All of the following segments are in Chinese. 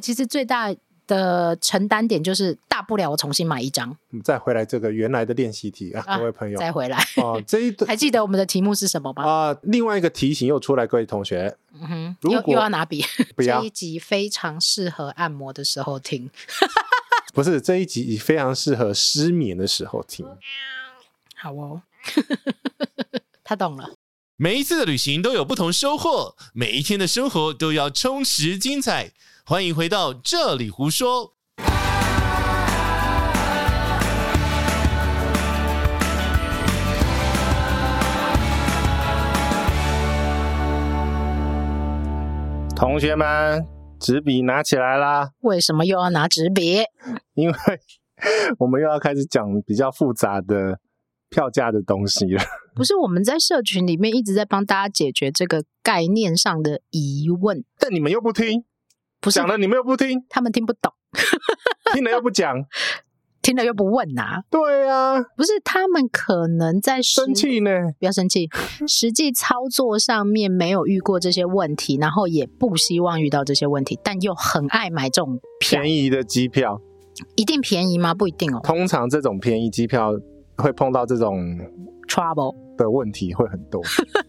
其实最大的承担点就是，大不了我重新买一张，再回来这个原来的练习题啊，各位朋友，再回来。哦，这一 还记得我们的题目是什么吗？啊，另外一个题型又出来，各位同学，嗯哼，又又要拿笔，不要，这一集非常适合按摩的时候听，不是这一集非常适合失眠的时候听，好哦，他懂了。每一次的旅行都有不同收获，每一天的生活都要充实精彩。欢迎回到这里胡说。同学们，纸笔拿起来啦！为什么又要拿纸笔？因为我们又要开始讲比较复杂的票价的东西了。不是，我们在社群里面一直在帮大家解决这个概念上的疑问，但你们又不听，不是讲了你们又不听，他们听不懂，听了又不讲。听了又不问呐、啊？对啊，不是他们可能在生气呢？不要生气，实际操作上面没有遇过这些问题，然后也不希望遇到这些问题，但又很爱买这种便宜的机票。一定便宜吗？不一定哦。通常这种便宜机票会碰到这种 trouble 的问题会很多，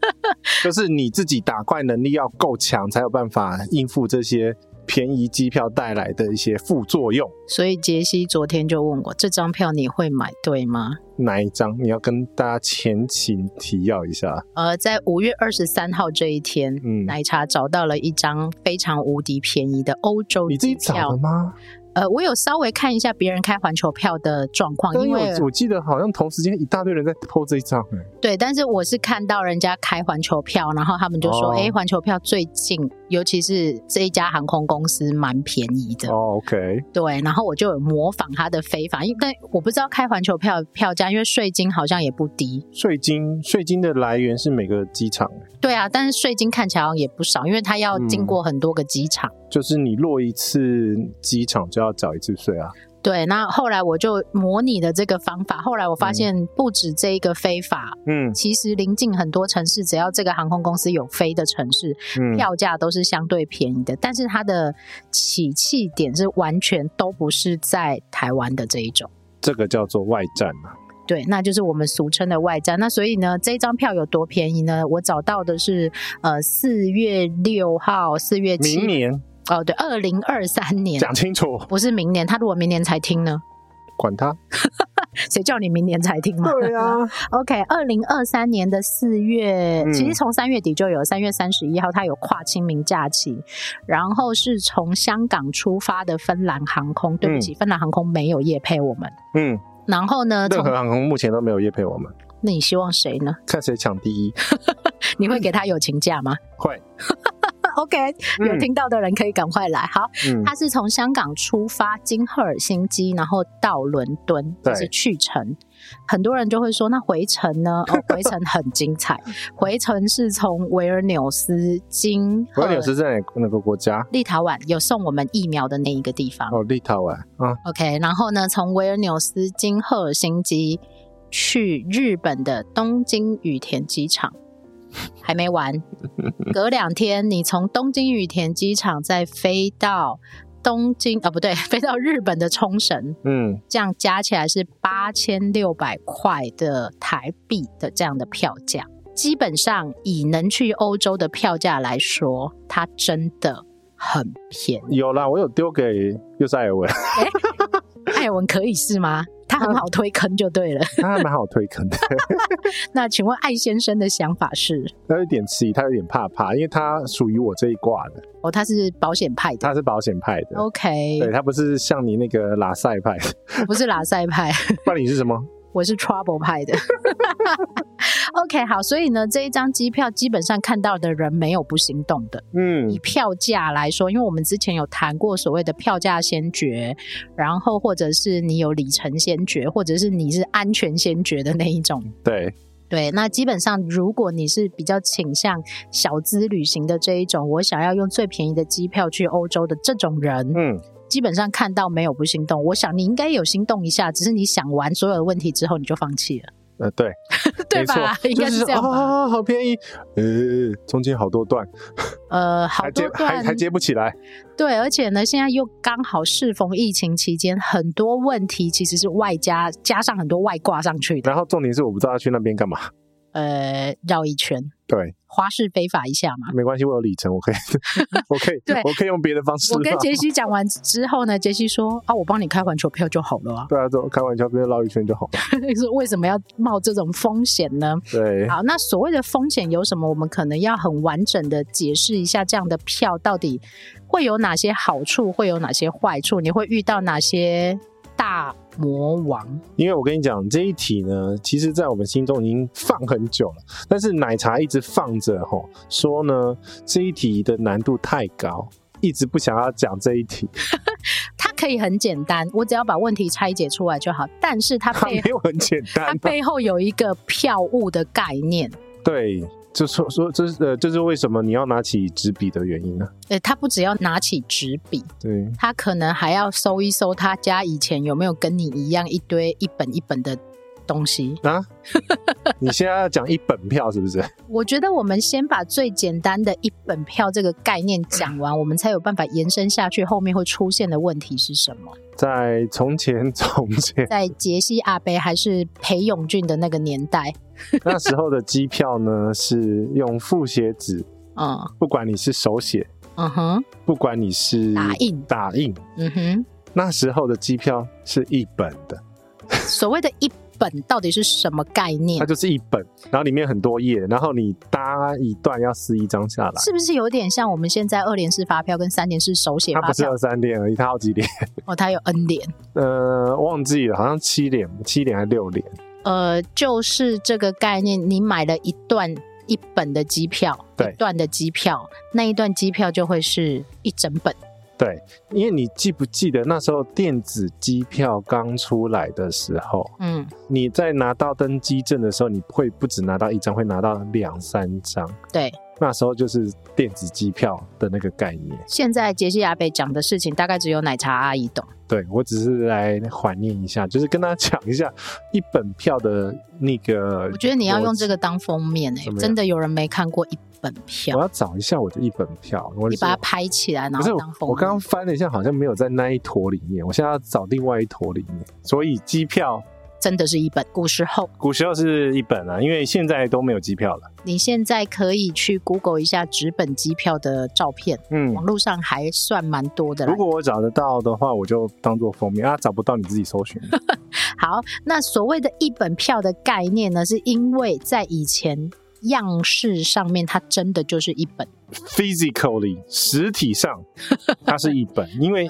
就是你自己打怪能力要够强，才有办法应付这些。便宜机票带来的一些副作用，所以杰西昨天就问我，这张票你会买对吗？哪一张？你要跟大家前情提要一下。呃，在五月二十三号这一天，嗯，奶茶找到了一张非常无敌便宜的欧洲机票。你自己找的吗？呃，我有稍微看一下别人开环球票的状况，因为我记得好像同时间一大堆人在 po 这一张。对，但是我是看到人家开环球票，然后他们就说，哎、哦，环球票最近，尤其是这一家航空公司蛮便宜的。哦，OK。对，然后我就有模仿他的飞法，因为我不知道开环球票票价，因为税金好像也不低。税金，税金的来源是每个机场。对啊，但是税金看起来好像也不少，因为它要经过很多个机场。嗯就是你落一次机场就要缴一次税啊。对，那后来我就模拟了这个方法，后来我发现不止这一个非法，嗯，其实临近很多城市，只要这个航空公司有飞的城市，嗯，票价都是相对便宜的。但是它的起气点是完全都不是在台湾的这一种，这个叫做外站嘛。对，那就是我们俗称的外站。那所以呢，这张票有多便宜呢？我找到的是呃四月六号，四月七明年。哦，对，二零二三年，讲清楚，不是明年。他如果明年才听呢？管他，谁叫你明年才听嘛？对啊。OK，二零二三年的四月，嗯、其实从三月底就有，三月三十一号，他有跨清明假期，然后是从香港出发的芬兰航空。对不起，嗯、芬兰航空没有夜配我们。嗯。然后呢？任何航空目前都没有夜配我们。那你希望谁呢？看谁抢第一。你会给他友情价吗？会。OK，有听到的人可以赶快来。好，嗯、他是从香港出发，经赫尔辛基，然后到伦敦，这是去程。很多人就会说，那回程呢？哦，回程很精彩。回程是从维尔纽斯经。维尔纽斯在哪个国家？立陶宛有送我们疫苗的那一个地方。哦，立陶宛。啊，OK，然后呢，从维尔纽斯经赫尔辛基去日本的东京羽田机场。还没完，隔两天你从东京羽田机场再飞到东京啊，不对，飞到日本的冲绳，嗯，这样加起来是八千六百块的台币的这样的票价。基本上以能去欧洲的票价来说，它真的很便宜。有啦，我有丢给又是艾尔文，艾文可以是吗？他很好推坑就对了，他还蛮好推坑的。那请问艾先生的想法是？他有点迟疑，他有点怕怕，因为他属于我这一挂的。哦，他是保险派的，他是保险派的。OK，对，他不是像你那个拉塞派，不是拉塞派。那你是什么？我是 Trouble 派的。OK，好，所以呢，这一张机票基本上看到的人没有不心动的。嗯，以票价来说，因为我们之前有谈过所谓的票价先决，然后或者是你有里程先决，或者是你是安全先决的那一种。对对，那基本上如果你是比较倾向小资旅行的这一种，我想要用最便宜的机票去欧洲的这种人，嗯，基本上看到没有不心动。我想你应该有心动一下，只是你想完所有的问题之后你就放弃了。呃，对，对吧？应该是这样吧？就是、啊，好便宜，呃，中间好多段，呃，好多段还接还，还接不起来。对，而且呢，现在又刚好适逢疫情期间，很多问题其实是外加加上很多外挂上去的。然后重点是，我不知道要去那边干嘛。呃，绕一圈，对，花式非法一下嘛，没关系，我有里程，我可以，我可以，对，我可以用别的方式。我跟杰西讲完之后呢，杰西说啊，我帮你开环球票就好了啊。对啊，走开环球票绕一圈就好了。说为什么要冒这种风险呢？对，好，那所谓的风险有什么？我们可能要很完整的解释一下，这样的票到底会有哪些好处，会有哪些坏处，你会遇到哪些？大魔王，因为我跟你讲这一题呢，其实，在我们心中已经放很久了，但是奶茶一直放着吼，说呢这一题的难度太高，一直不想要讲这一题。它可以很简单，我只要把问题拆解出来就好，但是它背后它没有很简单，它背后有一个票务的概念。对。就说说这是呃，这是为什么你要拿起纸笔的原因呢？呃，他不只要拿起纸笔，对，他可能还要搜一搜他家以前有没有跟你一样一堆一本一本的东西啊。你现在要讲一本票是不是？我觉得我们先把最简单的一本票这个概念讲完，我们才有办法延伸下去，后面会出现的问题是什么？在从前从前，在杰西阿贝还是裴勇俊的那个年代。那时候的机票呢，是用复写纸，嗯，不管你是手写，嗯哼，不管你是打印，打印，嗯哼，那时候的机票是一本的。所谓的一本到底是什么概念？它就是一本，然后里面很多页，然后你搭一段要撕一张下来，是不是有点像我们现在二联式发票跟三联式手写发票？它不是有三联而已，它好几联。哦，它有 N 联。呃，忘记了，好像七联，七联还是六联？呃，就是这个概念，你买了一段一本的机票，一段的机票，那一段机票就会是一整本。对，因为你记不记得那时候电子机票刚出来的时候，嗯，你在拿到登机证的时候，你会不止拿到一张，会拿到两三张。对。那时候就是电子机票的那个概念。现在杰西阿北讲的事情，大概只有奶茶阿姨懂。对，我只是来怀念一下，就是跟他讲一下一本票的那个。我觉得你要用这个当封面诶、欸，真的有人没看过一本票。我要找一下我的一本票，我你把它拍起来，然后当封面。我刚刚翻了一下，好像没有在那一坨里面。我现在要找另外一坨里面，所以机票。真的是一本，古时候，古时候是一本啊，因为现在都没有机票了。你现在可以去 Google 一下纸本机票的照片，嗯，网络上还算蛮多的。如果我找得到的话，我就当做封面啊；找不到，你自己搜寻。好，那所谓的一本票的概念呢，是因为在以前样式上面，它真的就是一本，physically 实体上 它是一本，因为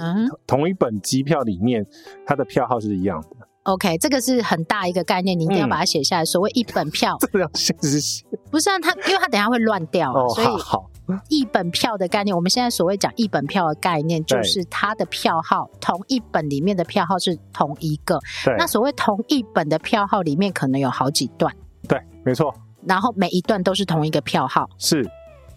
同一本机票里面它的票号是一样的。OK，这个是很大一个概念，你一定要把它写下来。嗯、所谓一本票，这要写写，不是啊？它因为它等下会乱掉，哦、所以好，一本票的概念，我们现在所谓讲一本票的概念，就是它的票号同一本里面的票号是同一个。对，那所谓同一本的票号里面可能有好几段。对，没错。然后每一段都是同一个票号，是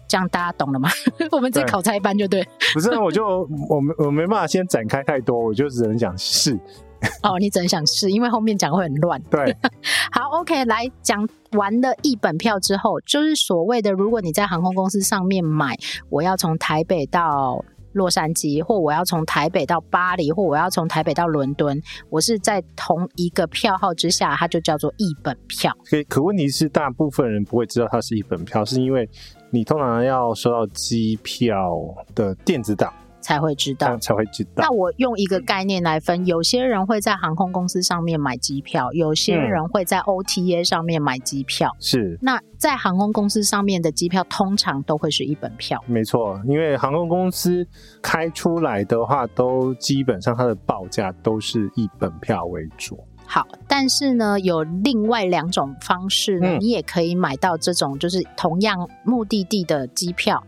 这样，大家懂了吗？我们自己考差班就对。不是，我就我没我没办法先展开太多，我就只能讲是。哦，你只能想试，因为后面讲会很乱。对，好，OK，来讲完了一本票之后，就是所谓的，如果你在航空公司上面买，我要从台北到洛杉矶，或我要从台北到巴黎，或我要从台北到伦敦，我是在同一个票号之下，它就叫做一本票。可可问题是，大部分人不会知道它是一本票，是因为你通常要收到机票的电子档。才会知道，才会知道。那我用一个概念来分，有些人会在航空公司上面买机票，有些人会在 OTA 上面买机票。嗯、是。那在航空公司上面的机票，通常都会是一本票。没错，因为航空公司开出来的话，都基本上它的报价都是一本票为主。好，但是呢，有另外两种方式呢，嗯、你也可以买到这种就是同样目的地的机票。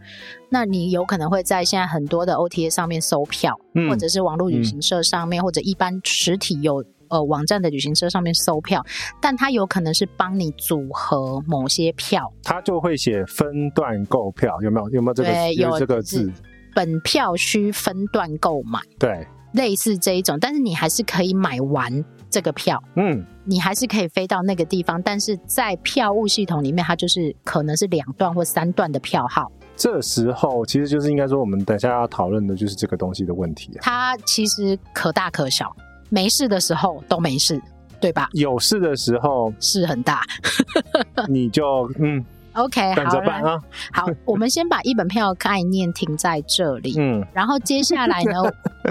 那你有可能会在现在很多的 OTA 上面搜票，嗯、或者是网络旅行社上面，嗯、或者一般实体有呃网站的旅行社上面搜票，但它有可能是帮你组合某些票，它就会写分段购票，有没有？有没有这个有这个字？本票需分段购买，对，类似这一种，但是你还是可以买完。这个票，嗯，你还是可以飞到那个地方，但是在票务系统里面，它就是可能是两段或三段的票号。这时候其实就是应该说，我们等下要讨论的就是这个东西的问题啊。它其实可大可小，没事的时候都没事，对吧？有事的时候事很大，你就嗯，OK，等着办啊。好，我们先把一本票概念停在这里，嗯，然后接下来呢，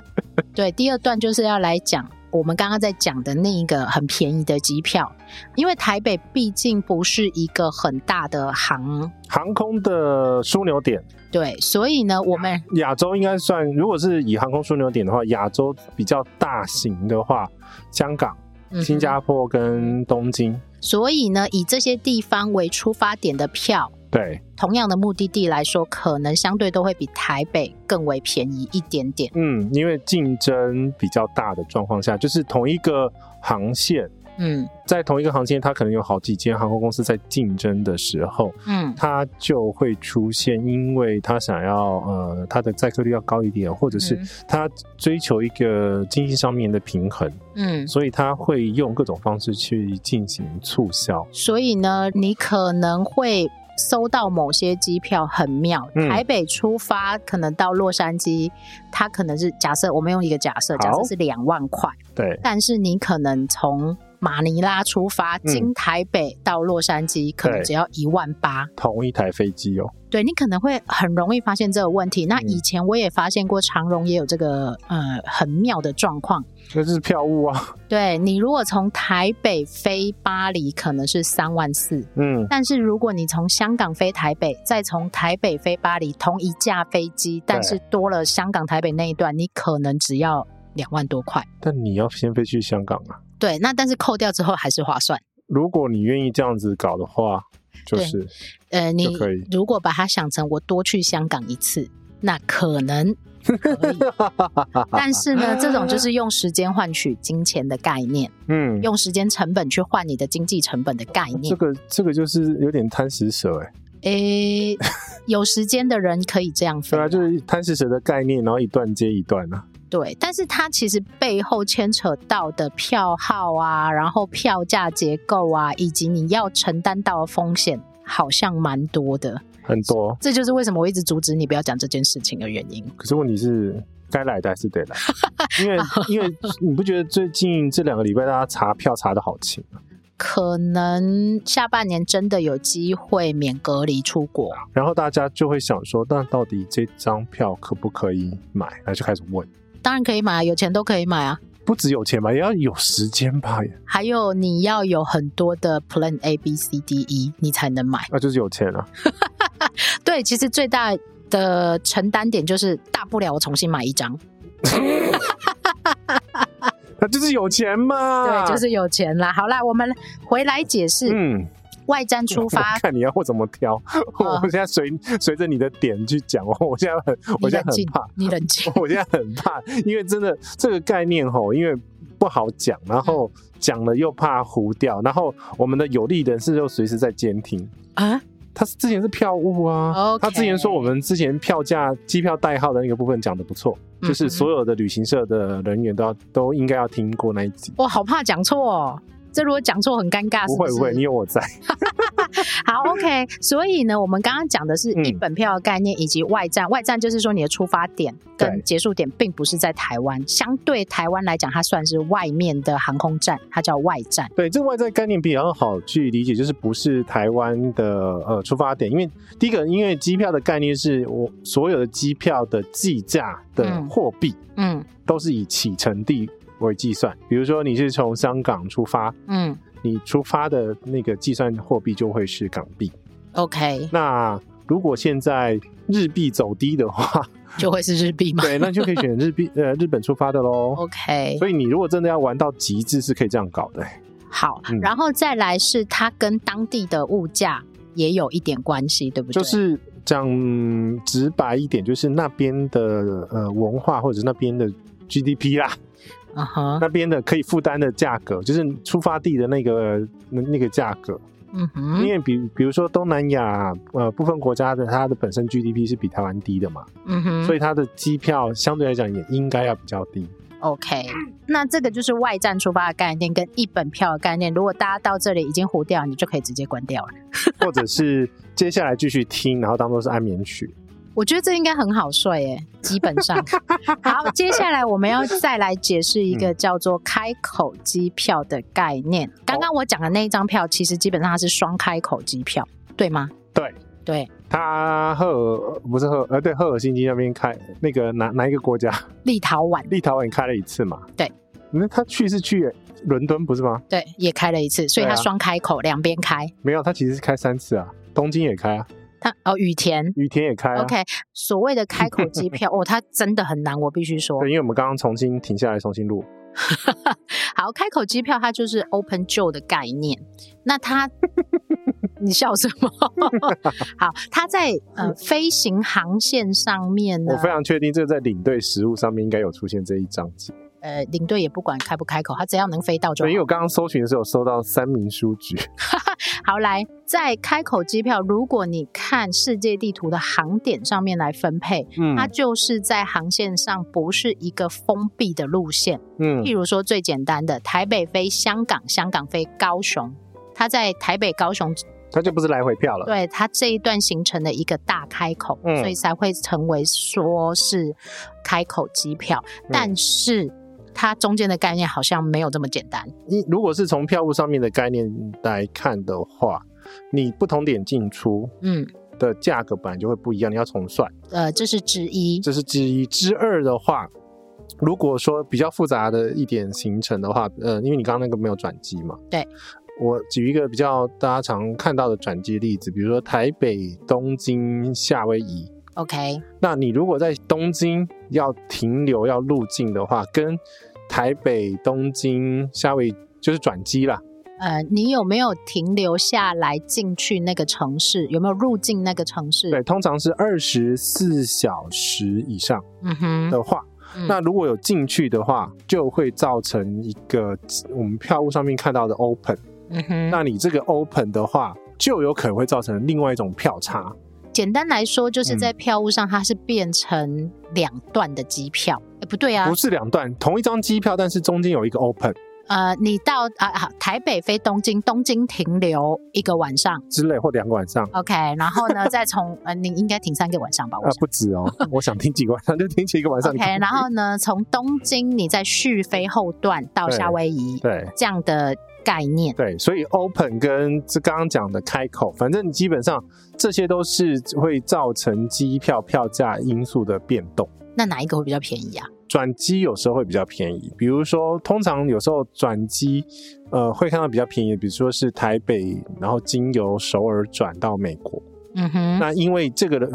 对，第二段就是要来讲。我们刚刚在讲的那一个很便宜的机票，因为台北毕竟不是一个很大的航航空的枢纽点，对，所以呢，我们亚洲应该算，如果是以航空枢纽点的话，亚洲比较大型的话，香港、新加坡跟东京，嗯，所以呢，以这些地方为出发点的票。对，同样的目的地来说，可能相对都会比台北更为便宜一点点。嗯，因为竞争比较大的状况下，就是同一个航线，嗯，在同一个航线，它可能有好几间航空公司在竞争的时候，嗯，它就会出现，因为它想要呃，它的载客率要高一点，或者是它追求一个经济上面的平衡，嗯，所以它会用各种方式去进行促销。所以呢，你可能会。搜到某些机票很妙，台北出发可能到洛杉矶，它可能是假设我们用一个假设，假设是两万块，对，但是你可能从马尼拉出发，经台北到洛杉矶，可能只要一万八，同一台飞机哦。对，你可能会很容易发现这个问题。那以前我也发现过长荣也有这个呃很妙的状况，那就是票务啊。对，你如果从台北飞巴黎，可能是三万四，嗯，但是如果你从香港飞台北，再从台北飞巴黎，同一架飞机，但是多了香港台北那一段，你可能只要两万多块。但你要先飞去香港啊。对，那但是扣掉之后还是划算。如果你愿意这样子搞的话。就是，呃，你如果把它想成我多去香港一次，那可能可以。但是呢，这种就是用时间换取金钱的概念，嗯，用时间成本去换你的经济成本的概念。这个这个就是有点贪食蛇哎、欸。诶、欸，有时间的人可以这样分、啊，对啊，就是贪食蛇的概念，然后一段接一段啊。对，但是它其实背后牵扯到的票号啊，然后票价结构啊，以及你要承担到的风险，好像蛮多的。很多，这就是为什么我一直阻止你不要讲这件事情的原因。可是问题是，该来的还是得来，因为 因为你不觉得最近这两个礼拜大家查票查的好勤吗？可能下半年真的有机会免隔离出国，然后大家就会想说，那到底这张票可不可以买？然后就开始问。当然可以买啊，有钱都可以买啊。不只有钱嘛，也要有时间吧。还有你要有很多的 Plan A B C D E，你才能买。那、啊、就是有钱了、啊。对，其实最大的承担点就是大不了我重新买一张。那就是有钱嘛。对，就是有钱啦。好啦，我们回来解释。嗯。外站出 发，看你要我怎么挑。哦、我现在随随着你的点去讲。我现在很，我现在很怕。你冷静。我现在很怕，因为真的这个概念吼，因为不好讲，然后讲了又怕糊掉，然后我们的有利人士又随时在监听啊。他之前是票务啊、他之前说我们之前票价、机票代号的那个部分讲的不错，就是所有的旅行社的人员都要都应该要听过那一集。我好怕讲错哦。这如果讲错很尴尬是不是？不会不会，你有我在。好，OK。所以呢，我们刚刚讲的是一本票的概念以及外站。嗯、外站就是说你的出发点跟结束点并不是在台湾，相对台湾来讲，它算是外面的航空站，它叫外站。对，这个外站概念比较好去理解，就是不是台湾的呃出发点，因为第一个，因为机票的概念是我所有的机票的计价的货币，嗯，都是以启程地。为计算，比如说你是从香港出发，嗯，你出发的那个计算货币就会是港币。OK，那如果现在日币走低的话，就会是日币吗？对，那就可以选日币，呃，日本出发的喽。OK，所以你如果真的要玩到极致，是可以这样搞的。好，嗯，然后再来是它跟当地的物价也有一点关系，对不对？就是讲直白一点，就是那边的呃文化或者是那边的 GDP 啦。啊哈，那边的可以负担的价格，就是出发地的那个那那个价格。嗯哼，因为比比如说东南亚呃部分国家的它的本身 GDP 是比台湾低的嘛，嗯哼，所以它的机票相对来讲也应该要比较低。OK，那这个就是外站出发的概念跟一本票的概念。如果大家到这里已经糊掉，你就可以直接关掉了，或者是接下来继续听，然后当做是安眠曲。我觉得这应该很好睡诶，基本上。好，接下来我们要再来解释一个叫做开口机票的概念。刚刚我讲的那一张票，其实基本上它是双开口机票，对吗？对对。它赫尔不是赫尔，呃，对，赫尔辛基那边开那个哪哪一个国家？立陶宛。立陶宛开了一次嘛？对。那他去是去伦敦不是吗？对，也开了一次，所以它双开口，两边、啊、开。没有，他其实是开三次啊，东京也开啊。他哦，羽田，羽田也开啊。OK，所谓的开口机 票，哦，它真的很难，我必须说。对，因为我们刚刚重新停下来重新录。好，开口机票它就是 open jaw 的概念。那它，你笑什么？好，它在呃飞行航线上面呢，我非常确定这个在领队实物上面应该有出现这一章节。呃，领队也不管开不开口，他只要能飞到就好。对，因为我刚刚搜寻的时候收到三民书局。好，来，在开口机票，如果你看世界地图的航点上面来分配，嗯，它就是在航线上不是一个封闭的路线。嗯，譬如说最简单的台北飞香港，香港飞高雄，它在台北高雄，它就不是来回票了。对，它这一段形成的一个大开口，嗯，所以才会成为说是开口机票，嗯，但是。它中间的概念好像没有这么简单。你如果是从票务上面的概念来看的话，你不同点进出，嗯，的价格本来就会不一样，你要重算。呃，这是之一，这是之一。之二的话，如果说比较复杂的一点行程的话，呃，因为你刚刚那个没有转机嘛，对，我举一个比较大家常看到的转机例子，比如说台北、东京、夏威夷。OK，那你如果在东京要停留要入境的话，跟台北、东京、夏威夷就是转机啦。呃，你有没有停留下来进去那个城市？有没有入境那个城市？对，通常是二十四小时以上。嗯哼的话，嗯、那如果有进去的话，就会造成一个我们票务上面看到的 open。嗯哼，那你这个 open 的话，就有可能会造成另外一种票差。简单来说，就是在票务上，它是变成两段的机票。哎、嗯，不对啊，不是两段，同一张机票，但是中间有一个 open。呃，你到啊好，台北飞东京，东京停留一个晚上之类，或两个晚上。OK，然后呢，再从 呃，你应该停三个晚上吧？啊，不止哦，我想停几个晚上就停几个晚上。OK，然后呢，从东京你再续飞后段到夏威夷，对，对这样的。概念对，所以 open 跟这刚刚讲的开口，反正基本上这些都是会造成机票票价因素的变动。那哪一个会比较便宜啊？转机有时候会比较便宜，比如说通常有时候转机呃会看到比较便宜的，比如说是台北，然后经由首尔转到美国。嗯哼，那因为这个的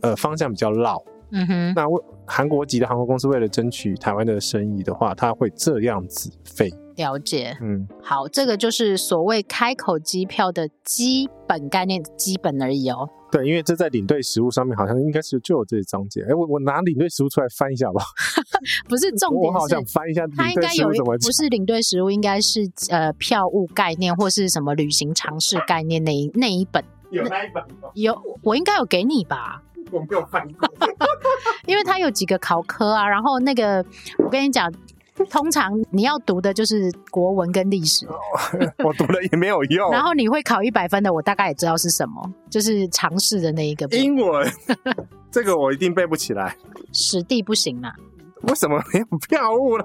呃方向比较绕。嗯哼，那为韩国籍的航空公司为了争取台湾的生意的话，他会这样子飞。了解，嗯，好，这个就是所谓开口机票的基本概念，基本而已哦。对，因为这在领队实务上面好像应该是就有这些章节。哎，我我拿领队实务出来翻一下吧。不是重点，我好想翻一下。它应该有，不是领队实务，应该是呃票务概念或是什么旅行常识概念那一那一本。有那一本吗？有，我应该有给你吧。我没有翻过，因为它有几个考科啊，然后那个我跟你讲，通常你要读的就是国文跟历史，我读了也没有用。然后你会考一百分的，我大概也知道是什么，就是常识的那一个英文，这个我一定背不起来。史地不行啦？为什么没有票务了？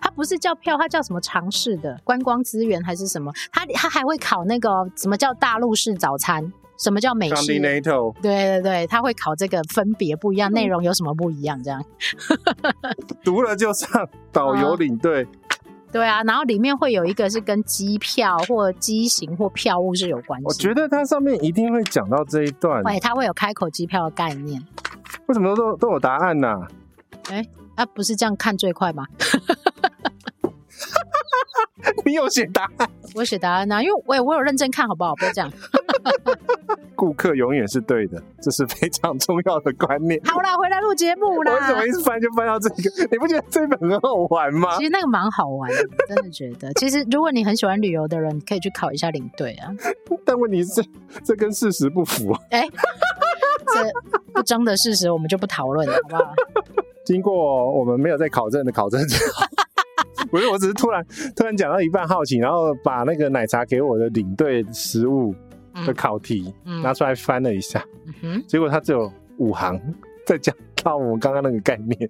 它不是叫票，它叫什么常识的观光资源还是什么？它它还会考那个什么叫大陆式早餐？什么叫美式？对对对，他会考这个分别不一样，内容有什么不一样？这样 读了就上导游领队。对啊，然后里面会有一个是跟机票或机型或票务是有关系。我觉得它上面一定会讲到这一段。对，它会有开口机票的概念。为什么都都有答案呢？啊？哎，啊，不是这样看最快吗？你有写答案？我写答案呐、啊，因为我有我有认真看好不好？不要这样。顾客永远是对的，这是非常重要的观念。好啦，回来录节目啦。我怎么一直翻就翻到这个？你不觉得这本很好玩吗？其实那个蛮好玩的，真的觉得。其实如果你很喜欢旅游的人，可以去考一下领队啊。但问题是，这跟事实不符。哎、欸，这不争的事实，我们就不讨论了，好不好？经过我们没有在考证的考证之后，不是，我只是突然突然讲到一半好奇，然后把那个奶茶给我的领队食物的考题拿出来翻了一下，嗯嗯、结果它只有五行，在讲到我们刚刚那个概念。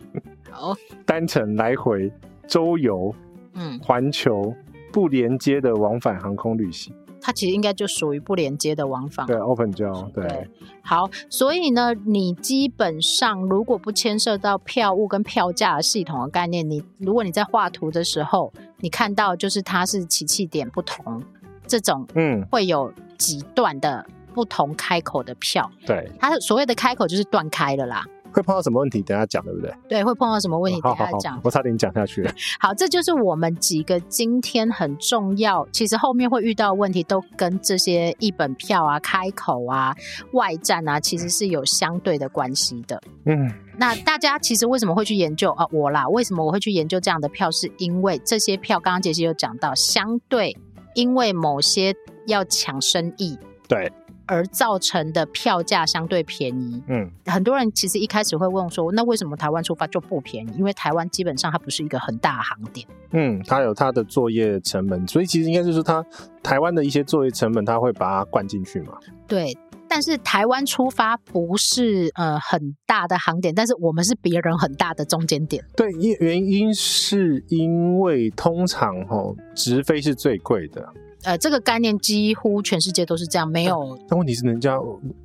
好，单程来回周游，嗯，环球不连接的往返航空旅行。它其实应该就属于不连接的往返，对，open 交对，对。好，所以呢，你基本上如果不牵涉到票务跟票价系统的概念，你如果你在画图的时候，你看到就是它是起气点不同，这种嗯，会有几段的不同开口的票，嗯、对，它所谓的开口就是断开了啦。会碰到什么问题？等下讲，对不对？对，会碰到什么问题？等下讲。我差点讲下去了。好，这就是我们几个今天很重要，其实后面会遇到的问题，都跟这些一本票啊、开口啊、外战啊，其实是有相对的关系的。嗯，那大家其实为什么会去研究啊？我啦，为什么我会去研究这样的票？是因为这些票，刚刚杰西有讲到，相对因为某些要抢生意。对。而造成的票价相对便宜，嗯，很多人其实一开始会问说，那为什么台湾出发就不便宜？因为台湾基本上它不是一个很大的航点，嗯，它有它的作业成本，所以其实应该就是它台湾的一些作业成本，它会把它灌进去嘛。对，但是台湾出发不是呃很大的航点，但是我们是别人很大的中间点。对，因原因是因为通常哦，直飞是最贵的。呃，这个概念几乎全世界都是这样，没有。但问题是，人家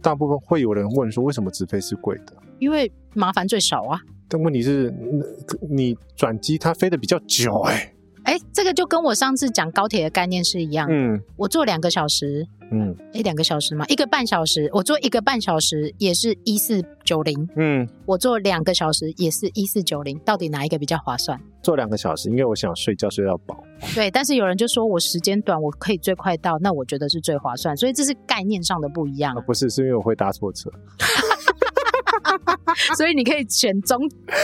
大部分会有人问说，为什么直飞是贵的？因为麻烦最少啊。但问题是，你转机它飞得比较久，欸，哎。哎，这个就跟我上次讲高铁的概念是一样。嗯，我坐两个小时。嗯，哎，两个小时嘛，一个半小时，我坐一个半小时也是一四九零。嗯，我坐两个小时也是一四九零，到底哪一个比较划算？坐两个小时，因为我想睡觉睡到饱。对，但是有人就说我时间短，我可以最快到，那我觉得是最划算。所以这是概念上的不一样。哦，不是，是因为我会搭错车。所以你可以选中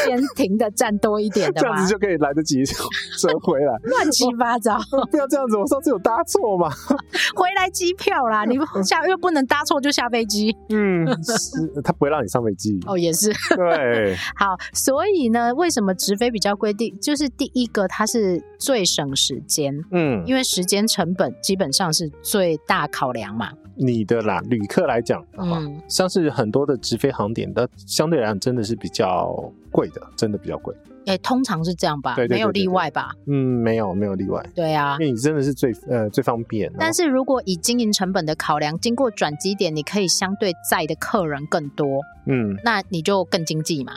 间停的站多一点的，这样子就可以来得及折回来。乱七八糟，不要这样子！我上次有搭错嘛？回来机票啦，你下又不能搭错就下飞机。嗯，是他不会让你上飞机。哦，也是。对，好，所以呢，为什么直飞比较规定就是第一个，它是最省时间。嗯，因为时间成本基本上是最大考量嘛。你的啦，旅客来讲，嗯，像是很多的直飞航点的，相对来讲真的是比较贵的，真的比较贵。哎、欸，通常是这样吧？没有例外吧？嗯，没有，没有例外。对啊，因为你真的是最呃最方便。但是如果以经营成本的考量，经过转机点，你可以相对载的客人更多，嗯，那你就更经济嘛。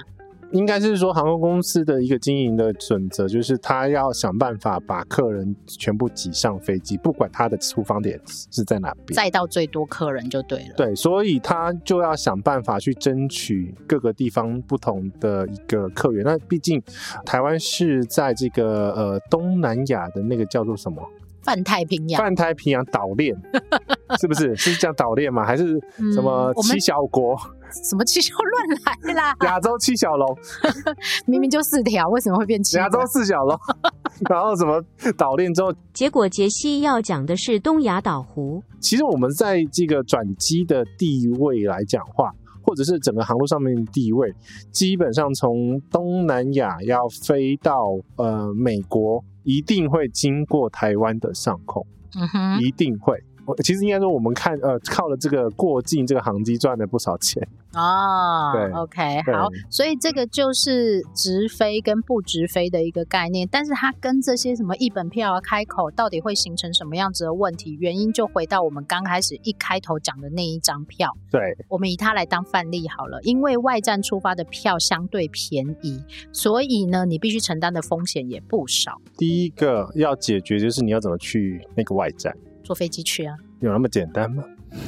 应该是说，航空公司的一个经营的准则，就是他要想办法把客人全部挤上飞机，不管他的出发点是在哪边，载到最多客人就对了。对，所以他就要想办法去争取各个地方不同的一个客源。那毕竟台湾是在这个呃东南亚的那个叫做什么？泛太平洋，泛太平洋岛链，是不是？是叫岛链吗？还是什么七小国？嗯、什么七小乱来啦？亚洲七小龙，明明就四条，为什么会变七？亚洲四小龙，然后什么岛链之后，结果杰西要讲的是东亚岛湖。其实我们在这个转机的地位来讲话，或者是整个航路上面的地位，基本上从东南亚要飞到呃美国。一定会经过台湾的上空，嗯哼，一定会。其实应该说，我们看呃，靠了这个过境这个航机赚了不少钱哦。对，OK，好，所以这个就是直飞跟不直飞的一个概念，但是它跟这些什么一本票啊、开口到底会形成什么样子的问题？原因就回到我们刚开始一开头讲的那一张票。对，我们以它来当范例好了，因为外站出发的票相对便宜，所以呢，你必须承担的风险也不少。第一个要解决就是你要怎么去那个外站。坐飞机去啊？有那么简单吗？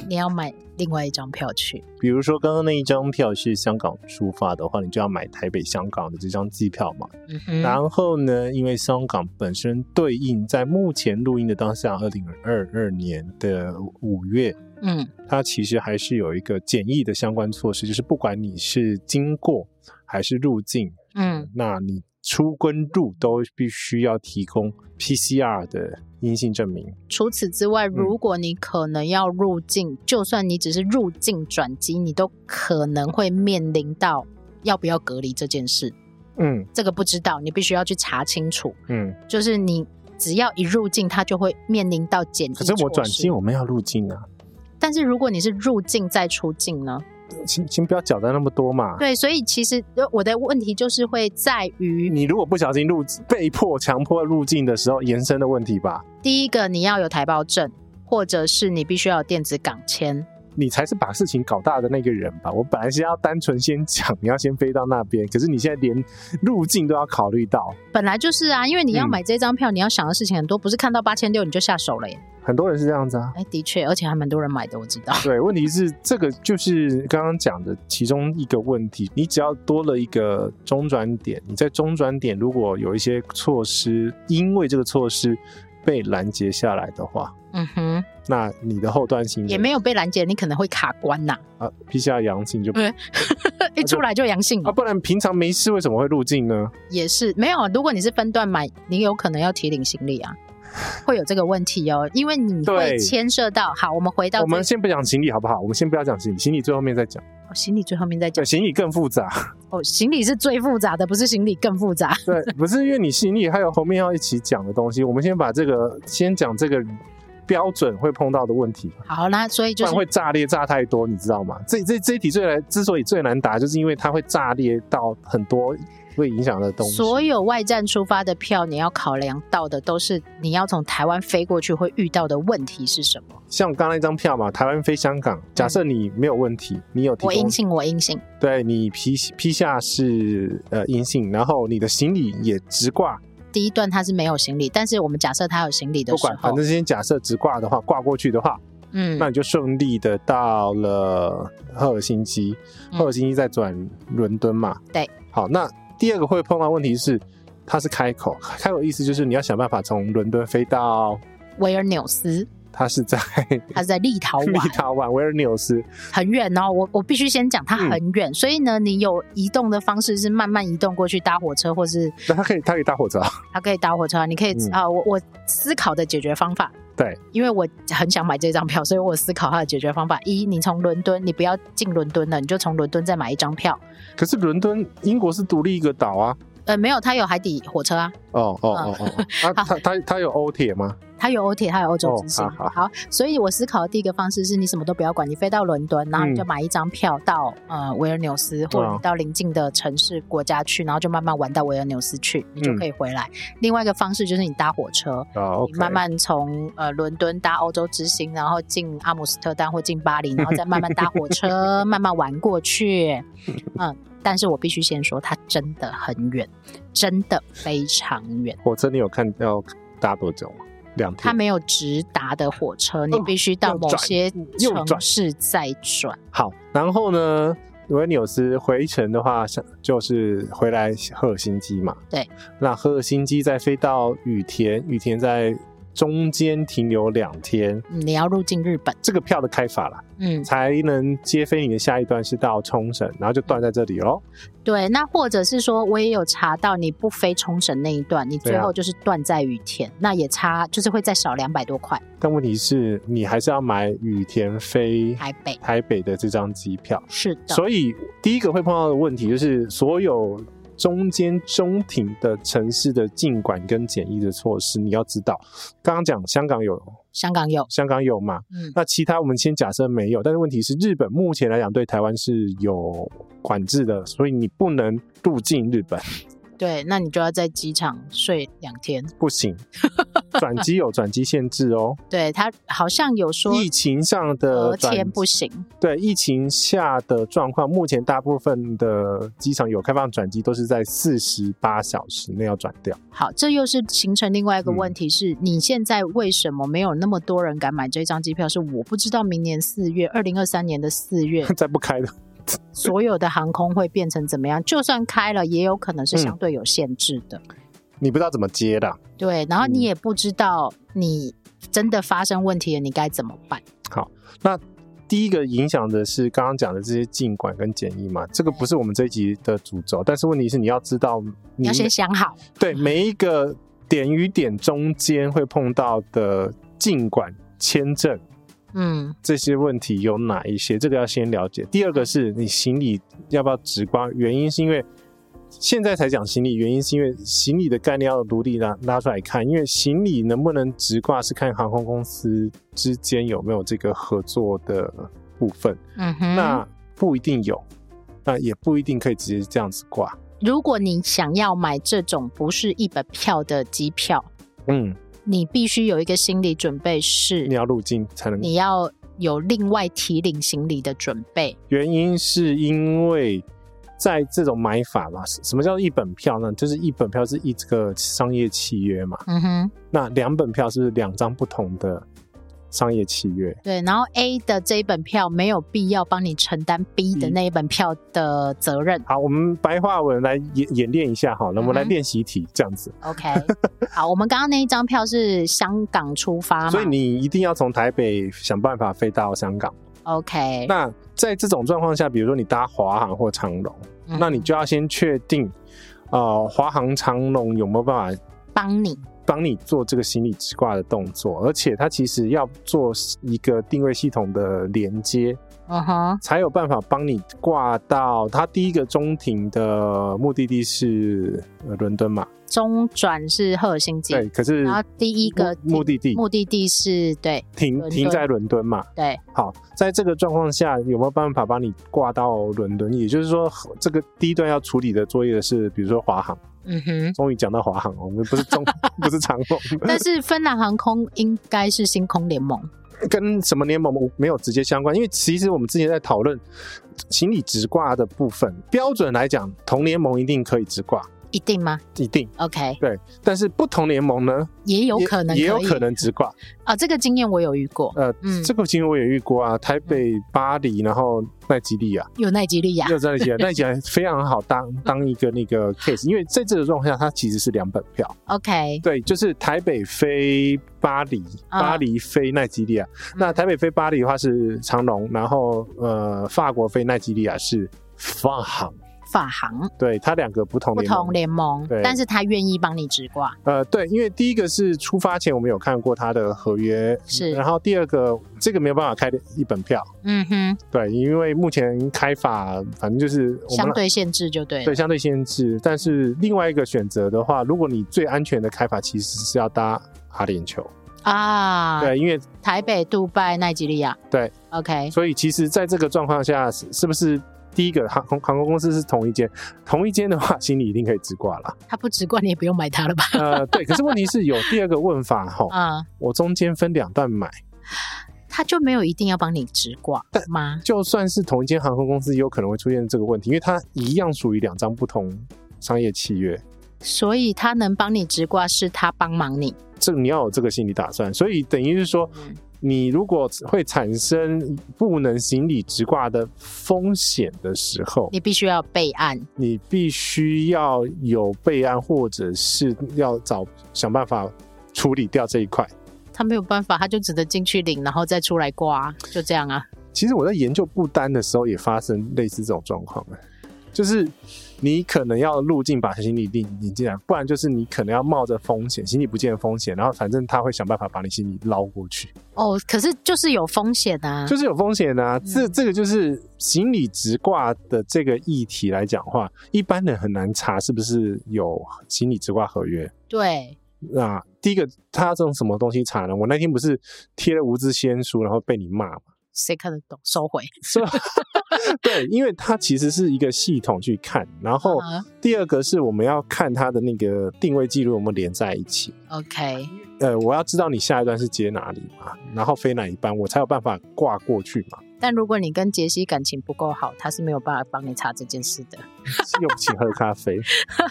你要买另外一张票去。比如说，刚刚那一张票是香港出发的话，你就要买台北、香港的这张机票嘛。嗯。然后呢，因为香港本身对应在目前录音的当下，二零二二年的五月，嗯，它其实还是有一个简易的相关措施，就是不管你是经过还是入境，嗯，那你出跟入都必须要提供 PCR 的。阴性证明。除此之外，如果你可能要入境，嗯、就算你只是入境转机，你都可能会面临到要不要隔离这件事。嗯这个不知道，你必须要去查清楚。嗯。就是你只要一入境，它就会面临到检疫。可是我转机，我们要入境啊。但是如果你是入境再出境呢？请请不要缴的那么多嘛。对，所以其实我的问题就是会在于，你如果不小心入被迫强迫入境的时候延伸的问题吧。第一个，你要有台胞证，或者是你必须要有电子港签。你才是把事情搞大的那个人吧？我本来是要单纯先讲，你要先飞到那边，可是你现在连路径都要考虑到。本来就是啊，因为你要买这张票，嗯、你要想的事情很多，不是看到八千六你就下手了耶。很多人是这样子啊。哎，的确，而且还蛮多人买的，我知道。对，问题是这个就是刚刚讲的其中一个问题，你只要多了一个中转点，你在中转点如果有一些措施，因为这个措施被拦截下来的话。嗯哼，那你的后端行也没有被拦截，你可能会卡关呐。啊，PCR 阳性就对，一出来就阳性啊，不然平常没事为什么会入境呢？也是没有，如果你是分段买，你有可能要提领行李啊，会有这个问题哦，因为你会牵涉到。好，我们回到，我们先不讲行李好不好？我们先不要讲行李，行李最后面再讲。哦，行李最后面再讲，对，行李更复杂。哦，行李是最复杂的，不是行李更复杂。对，不是因为你行李还有后面要一起讲的东西，我们先把这个先讲这个。标准会碰到的问题。好，那所以就是会炸裂炸太多，你知道吗？这这这一题最难，之所以最难答，就是因为它会炸裂到很多会影响的东西。所有外站出发的票，你要考量到的都是你要从台湾飞过去会遇到的问题是什么？像刚刚那张票嘛，台湾飞香港，假设你没有问题，嗯、你有我阴性，我阴性，对你批批下是呃阴性，然后你的行李也直挂。第一段他是没有行李，但是我们假设他有行李的时候，不管，反正先假设直挂的话，挂过去的话，嗯，那你就顺利的到了赫尔辛基，赫尔辛基再转伦敦嘛。对，好，那第二个会碰到问题是，它是开口，开口意思就是你要想办法从伦敦飞到维尔纽斯。它是在，它是在立陶宛，立陶宛维尔纽斯很远哦。我我必须先讲，它很远，嗯，所以呢，你有移动的方式是慢慢移动过去，搭火车，或是那它可以，它可以搭火车，它可以搭火车，你可以啊，嗯。我我思考的解决方法，对，因为我很想买这张票，所以我思考它的解决方法。一，你从伦敦，你不要进伦敦了，你就从伦敦再买一张票。可是伦敦，英国是独立一个岛啊。呃，没有，它有海底火车啊。哦哦哦哦，它它它它有欧铁吗？它有欧铁，它有欧洲之星。哦、好，好，好，所以我思考的第一个方式是你什么都不要管，你飞到伦敦，然后你就买一张票到、嗯、呃维尔纽斯，或者你到邻近的城市国家去，然后就慢慢玩到维尔纽斯去，你就可以回来、嗯。另外一个方式就是你搭火车，哦、你慢慢从呃伦敦搭欧洲之星，然后进阿姆斯特丹或进巴黎，然后再慢慢搭火车 慢慢玩过去。嗯。但是我必须先说，它真的很远，真的非常远。火车你有看要搭多久吗？两天。它没有直达的火车，你必须到某些城市再转。好，然后呢，维尔纽斯回程的话，就是回来赫尔辛基嘛。对。那赫尔辛基再飞到羽田，羽田在。中间停留两天，你要入境日本，这个票的开法了，嗯，才能接飞你的下一段是到冲绳，然后就断在这里喽。对，那或者是说，我也有查到，你不飞冲绳那一段，你最后就是断在羽田，啊，那也差就是会再少两百多块。但问题是你还是要买羽田飞台北台北的这张机票，是的。所以第一个会碰到的问题就是所有。中间中庭的城市的禁管跟检疫的措施，你要知道。刚刚讲香港有，香港有，香港有嘛？嗯，那其他我们先假设没有，但是问题是日本目前来讲对台湾是有管制的，所以你不能入境日本。对，那你就要在机场睡两天。不行，转机有转机限制哦。对，他好像有说疫情上的隔天不行。对，疫情下的状况，目前大部分的机场有开放转机，都是在四十八小时内要转掉。好，这又是形成另外一个问题是，是、嗯、你现在为什么没有那么多人敢买这张机票？是我不知道明年四月，二零二三年的四月 再不开的。所有的航空会变成怎么样？就算开了，也有可能是相对有限制的。嗯、你不知道怎么接的。对，然后你也不知道你真的发生问题了，你该怎么办？好，那第一个影响的是刚刚讲的这些进管跟检疫嘛，这个不是我们这一集的主轴，但是问题是你要知道你，你要先想好。对，每一个点与点中间会碰到的进管签证。嗯，这些问题有哪一些？这个要先了解。第二个是你行李要不要直挂？原因是因为现在才讲行李，原因是因为行李的概念要独立拉拉出来看，因为行李能不能直挂是看航空公司之间有没有这个合作的部分。嗯哼，那不一定有，那也不一定可以直接这样子挂。如果你想要买这种不是一本票的机票，嗯，你必须有一个心理准备是，你要入境才能。你要有另外提领行李的准备。原因是因为在这种买法嘛，什么叫一本票呢？就是一本票是一这个商业契约嘛。嗯哼，那两本票是两张不同的。商业契约对，然后 A 的这一本票没有必要帮你承担 B 的那一本票的责任。好，我们白话文来演演练一下哈，那我们来练习题这样子。OK，好，我们刚刚那一张票是香港出发，所以你一定要从台北想办法飞到香港。OK，那在这种状况下，比如说你搭华航或长龙，嗯，那你就要先确定，呃，华航、长龙有没有办法帮你。帮你做这个行李直挂的动作，而且它其实要做一个定位系统的连接，嗯哼，才有办法帮你挂到它第一个中停的目的地是伦敦嘛？中转是赫尔辛基，对，可是然后第一个目的地目的地是对停停在伦敦嘛？对，好，在这个状况下有没有办法帮你挂到伦敦？也就是说，这个第一段要处理的作业是，比如说华航。嗯哼，终于讲到华航，我们不是中，不是长荣。但是芬兰航空应该是星空联盟，跟什么联盟没有直接相关。因为其实我们之前在讨论行李直挂的部分，标准来讲，同联盟一定可以直挂。一定吗？一定。OK。对，但是不同联盟呢，也有可能可，也有可能直挂啊。这个经验我有遇过。呃，嗯、这个经验我也遇过啊。台北、巴黎，然后奈吉利亚，有奈吉利亚，有奈及利亚，奈及利亚非常好当当一个那个 case，因为在这个状况下，它其实是两本票。OK。对，就是台北飞巴黎，巴黎飞奈吉利亚。那台北飞巴黎的话是长龙，然后呃，法国飞奈吉利亚是法航。法航，对，它两个不同不同联盟，对，但是他愿意帮你直挂。呃，对，因为第一个是出发前我们有看过他的合约，是，然后第二个这个没有办法开一本票，嗯哼，对，因为目前开法反正就是相对限制就对，对，相对限制。但是另外一个选择的话，如果你最安全的开法其实是要搭阿联酋。啊，对，因为台北、杜拜、奈及利亚，对，OK，所以其实在这个状况下是是不是？第一个航空航空公司是同一间，同一间的话，心里一定可以直挂了。他不直挂，你也不用买它了吧？呃，对。可是问题是有第二个问法哈，啊、嗯，我中间分两段买，他就没有一定要帮你直挂吗？就算是同一间航空公司，也有可能会出现这个问题，因为它一样属于两张不同商业契约，所以他能帮你直挂，是他帮忙你。这你要有这个心理打算，所以等于是说。嗯你如果会产生不能行李直挂的风险的时候，你必须要备案。你必须要有备案，或者是要找想办法处理掉这一块。他没有办法，他就只能进去领，然后再出来挂，就这样啊。其实我在研究不丹的时候，也发生类似这种状况。就是你可能要入境把行李领领进来，不然就是你可能要冒着风险，行李不见的风险，然后反正他会想办法把你行李捞过去。哦，可是就是有风险啊，就是有风险啊。这、嗯、这个就是行李直挂的这个议题来讲的话，一般人很难查是不是有行李直挂合约。对，那第一个他要用什么东西查呢？我那天不是贴了无知先书，然后被你骂吗？谁看得懂？收回是吧？对，因为它其实是一个系统去看，然后第二个是我们要看它的那个定位记录有没有连在一起。OK，呃，我要知道你下一段是接哪里嘛，然后飞哪一班，我才有办法挂过去嘛。但如果你跟杰西感情不够好，他是没有办法帮你查这件事的。又不请喝咖啡。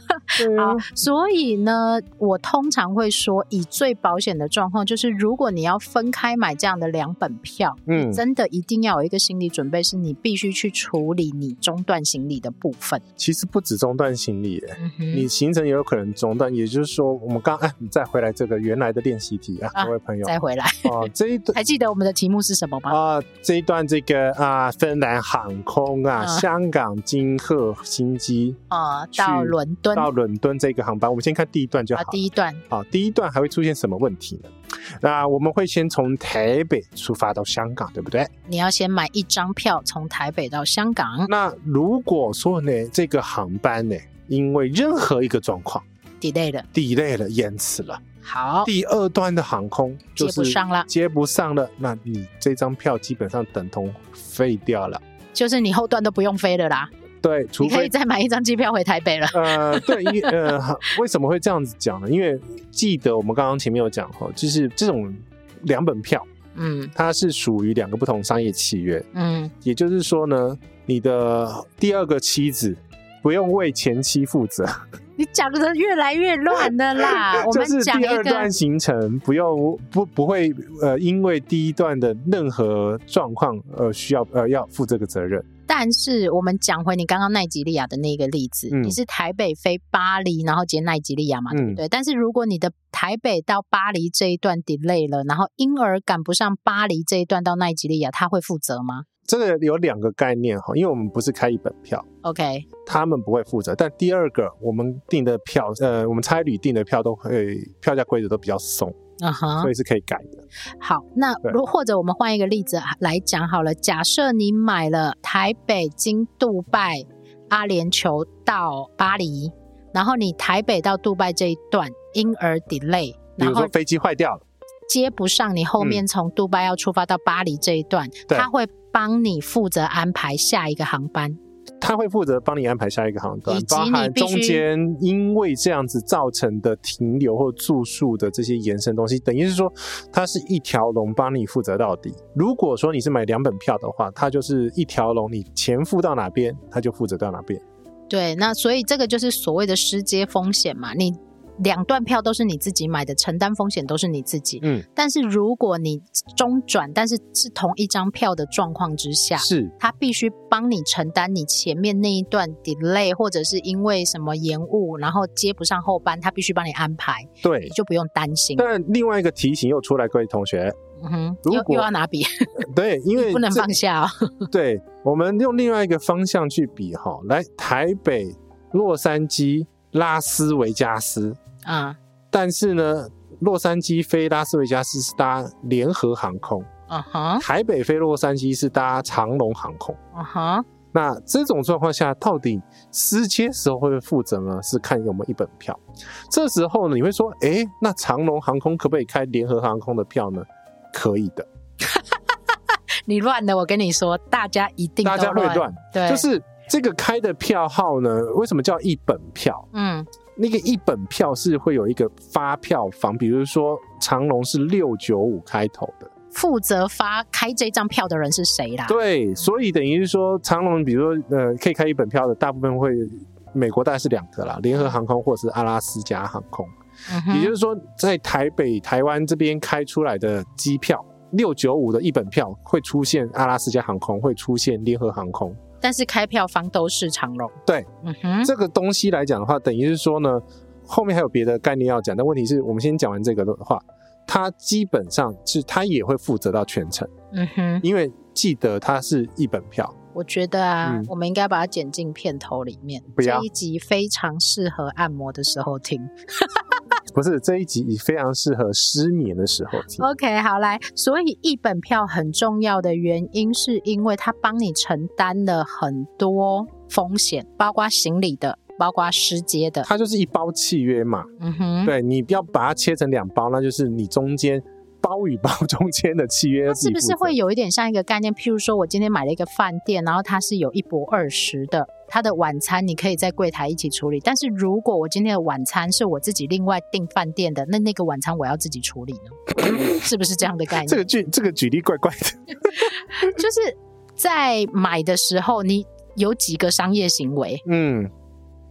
好，所以呢，我通常会说，以最保险的状况，就是如果你要分开买这样的两本票，嗯，真的一定要有一个心理准备，是你必须去处理你中断行李的部分。其实不止中断行李，嗯，你行程也有可能中断。也就是说，我们刚哎，你再回来这个原来的练习题啊，啊，各位朋友，再回来哦，这一 段还记得我们的题目是什么吗？啊，这一段这个啊，芬兰航空啊，嗯、香港金鹤新机啊，到伦敦，到伦敦这个航班，我们先看第一段就好。第一段，好，第一段还会出现什么问题呢？那我们会先从台北出发到香港，对不对？你要先买一张票从台北到香港。那如果说呢，这个航班呢因为任何一个状况 delay 了，delay 了，延迟了。好，第二段的航空就是接不上了，接不上了，那你这张票基本上等同废掉了，就是你后段都不用飞了啦。对，除非你可以再买一张机票回台北了。呃，对，因呃，为什么会这样子讲呢？因为记得我们刚刚前面有讲哈，就是这种两本票，嗯，它是属于两个不同商业契约，嗯，也就是说呢，你的第二个妻子不用为前妻负责。你讲的越来越乱了啦！我们讲就是第二段行程不用不不会呃，因为第一段的任何状况而需要呃要负这个责任。但是我们讲回你刚刚奈及利亚的那个例子，嗯、你是台北飞巴黎，然后接奈及利亚嘛，对不对？嗯、但是如果你的台北到巴黎这一段 delay 了，然后因而赶不上巴黎这一段到奈及利亚，他会负责吗？这个有两个概念哈，因为我们不是开一本票，OK，他们不会负责。但第二个，我们订的票，呃，我们差旅订的票都会票价规则都比较松，啊哈，所以是可以改的。好，那如或者我们换一个例子来讲好了，假设你买了台北经杜拜阿联酋到巴黎，然后你台北到杜拜这一段因而 delay，比如说飞机坏掉了，接不上你后面从杜拜要出发到巴黎这一段，嗯、他会。帮你负责安排下一个航班，他会负责帮你安排下一个航段，包含中间因为这样子造成的停留或住宿的这些延伸东西，等于是说，它是一条龙帮你负责到底。如果说你是买两本票的话，它就是一条龙，你钱付到哪边，它就负责到哪边。对，那所以这个就是所谓的失接风险嘛，你。两段票都是你自己买的，承担风险都是你自己。嗯，但是如果你中转，但是是同一张票的状况之下，是他必须帮你承担你前面那一段 delay，或者是因为什么延误，然后接不上后班，他必须帮你安排。对，你就不用担心。但另外一个提醒又出来，各位同学，嗯哼，如果又，又要拿笔，对，因为 不能放下哦。对，我们用另外一个方向去比哈，来台北、洛杉矶、拉斯维加斯。啊，但是呢，洛杉矶飞拉斯维加斯是搭联合航空，啊哈，台北飞洛杉矶是搭长龙航空，啊哈。那这种状况下，到底失接时候会不会负责呢？是看有没有一本票。这时候呢，你会说，哎，那长龙航空可不可以开联合航空的票呢？可以的。你乱的，我跟你说，大家一定大家会乱，对，就是这个开的票号呢，为什么叫一本票？嗯。那个一本票是会有一个发票房，比如说长龙是六九五开头的，负责发开这张票的人是谁啦？对，所以等于是说长龙，比如说呃，可以开一本票的，大部分会美国大概是两个啦，联合航空或者是阿拉斯加航空，嗯、哼也就是说在台北、台湾这边开出来的机票六九五的一本票会出现阿拉斯加航空，会出现联合航空。但是开票方都是长荣，对，嗯哼，这个东西来讲的话，等于是说呢，后面还有别的概念要讲，但问题是我们先讲完这个的话，他基本上是他也会负责到全程，嗯哼，因为记得它是一本票。我觉得啊，嗯、我们应该把它剪进片头里面，不要，这一集非常适合按摩的时候听。不是这一集非常适合失眠的时候听。OK，好来，所以一本票很重要的原因，是因为它帮你承担了很多风险，包括行李的，包括失接的。它就是一包契约嘛。嗯哼，对，你不要把它切成两包，那就是你中间。包与包中间的契约，是不是会有一点像一个概念？譬如说，我今天买了一个饭店，然后它是有一泊二十的，它的晚餐你可以在柜台一起处理。但是如果我今天的晚餐是我自己另外订饭店的，那那个晚餐我要自己处理呢？是不是这样的概念？这个举这个举例怪怪的，就是在买的时候，你有几个商业行为？嗯。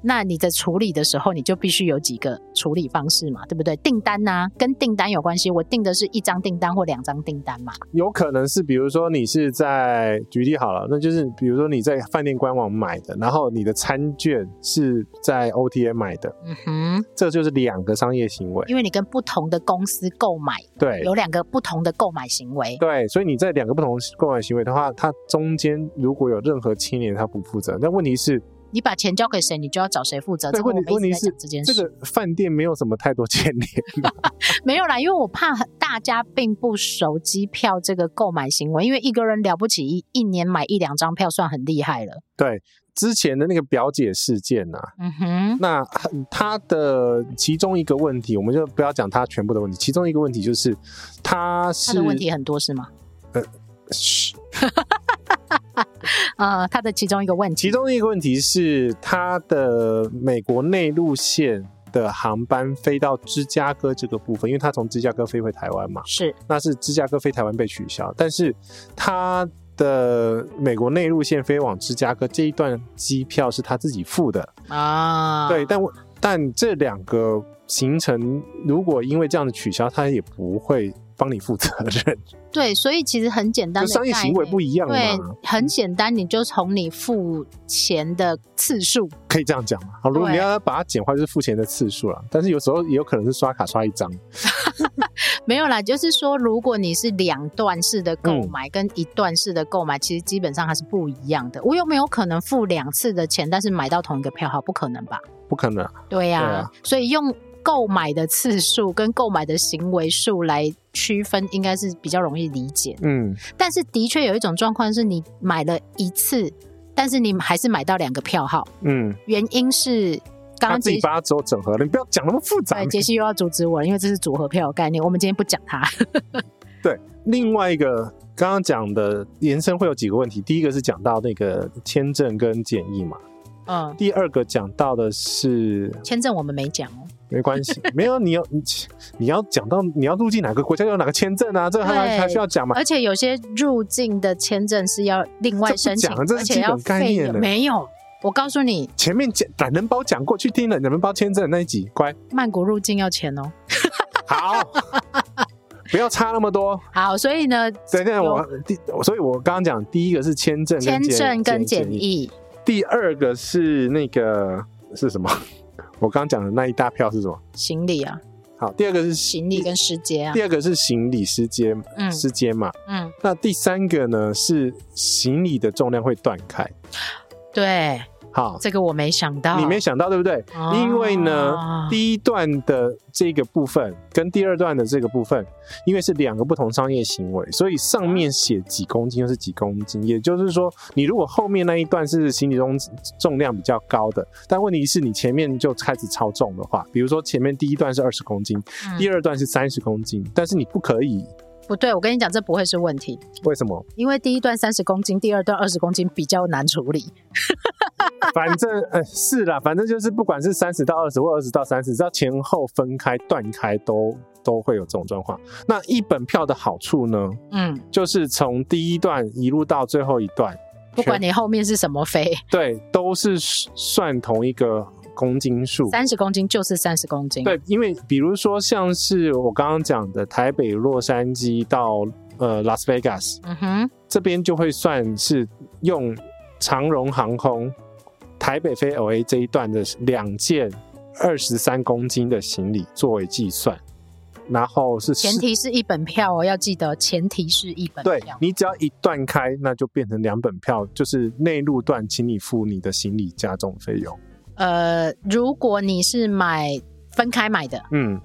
那你在处理的时候，你就必须有几个处理方式嘛，对不对？订单呢、啊，跟订单有关系。我订的是一张订单或两张订单嘛？有可能是，比如说你是在举例好了，那就是比如说你在饭店官网买的，然后你的餐券是在 OTA 买的，嗯哼，这就是两个商业行为。因为你跟不同的公司购买，对，有两个不同的购买行为，对，所以你在两个不同购买行为的话，它中间如果有任何牵连，它不负责。那问题是。你把钱交给谁，你就要找谁负责。对，问题问题是这件事，这个饭店没有什么太多牵连。没有啦，因为我怕大家并不熟机票这个购买行为，因为一个人了不起一一年买一两张票算很厉害了。对，之前的那个表姐事件呐、啊，嗯哼，那他的其中一个问题，我们就不要讲他全部的问题，其中一个问题就是他是他的问题很多是吗？呃，呃，他的其中一个问题，其中一个问题是他的美国内陆线的航班飞到芝加哥这个部分，因为他从芝加哥飞回台湾嘛，是，那是芝加哥飞台湾被取消，但是他的美国内陆线飞往芝加哥这一段机票是他自己付的。啊，对，但我但这两个行程如果因为这样的取消，他也不会。帮你负责任，对，所以其实很简单的商业行为不一样嘛，对，很简单，你就从你付钱的次数，可以这样讲嘛。好，如果你要把它简化，就是付钱的次数了。但是有时候也有可能是刷卡刷一张，没有啦，就是说，如果你是两段式的购买跟一段式的购买，嗯，其实基本上它是不一样的。我有没有可能付两次的钱，但是买到同一个票号？不可能吧？不可能。对呀，啊，对啊，所以用。购买的次数跟购买的行为数来区分，应该是比较容易理解。嗯，但是的确有一种状况是你买了一次，但是你还是买到两个票号。嗯，原因是刚刚自己把它做整合了，你不要讲那么复杂。对，杰西又要阻止我了，因为这是组合票的概念，我们今天不讲它。对，另外一个刚刚讲的延伸会有几个问题，第一个是讲到那个签证跟检疫嘛。嗯，第二个讲到的是签证，我们没讲哦。没关系，没有你要你你要讲到你要入境哪个国家有哪个签证啊？这个还还需要讲吗？而且有些入境的签证是要另外申请，这是基本概念的。没有，我告诉你，前面讲懒人包讲过去听了懒人包签证那一集，乖。曼谷入境要钱哦。好，不要差那么多。好，所以呢，等一下我第，所以我刚刚讲第一个是签证，签证跟检疫，第二个是那个是什么？我刚刚讲的那一大票是什么？行李啊。好，第二个是行李跟时间啊。第二个是行李时间，嗯，时间嘛，嗯。那第三个呢是行李的重量会断开。对。好，这个我没想到，你没想到对不对？哦、因为呢，第一段的这个部分跟第二段的这个部分，因为是两个不同商业行为，所以上面写几公斤就是几公斤。也就是说，你如果后面那一段是行李中重量比较高的，但问题是你前面就开始超重的话，比如说前面第一段是二十公斤，嗯、第二段是三十公斤，但是你不可以。不对，我跟你讲，这不会是问题。为什么？因为第一段三十公斤，第二段二十公斤比较难处理。反正呃是啦，反正就是不管是三十到二十或二十到三十，只要前后分开断开都都会有这种状况。那一本票的好处呢？嗯，就是从第一段一路到最后一段，不管你后面是什么飞，对，都是算同一个。公斤数三十公斤就是三十公斤。对，因为比如说像是我刚刚讲的台北洛杉矶到呃拉斯维加斯，嗯哼，这边就会算是用长荣航空台北飞 LA 这一段的两件二十三公斤的行李作为计算，然后是前提是一本票哦，要记得前提是一本票。对，你只要一断开，那就变成两本票，就是内陆段，请你付你的行李加重费用。呃，如果你是买分开买的，嗯，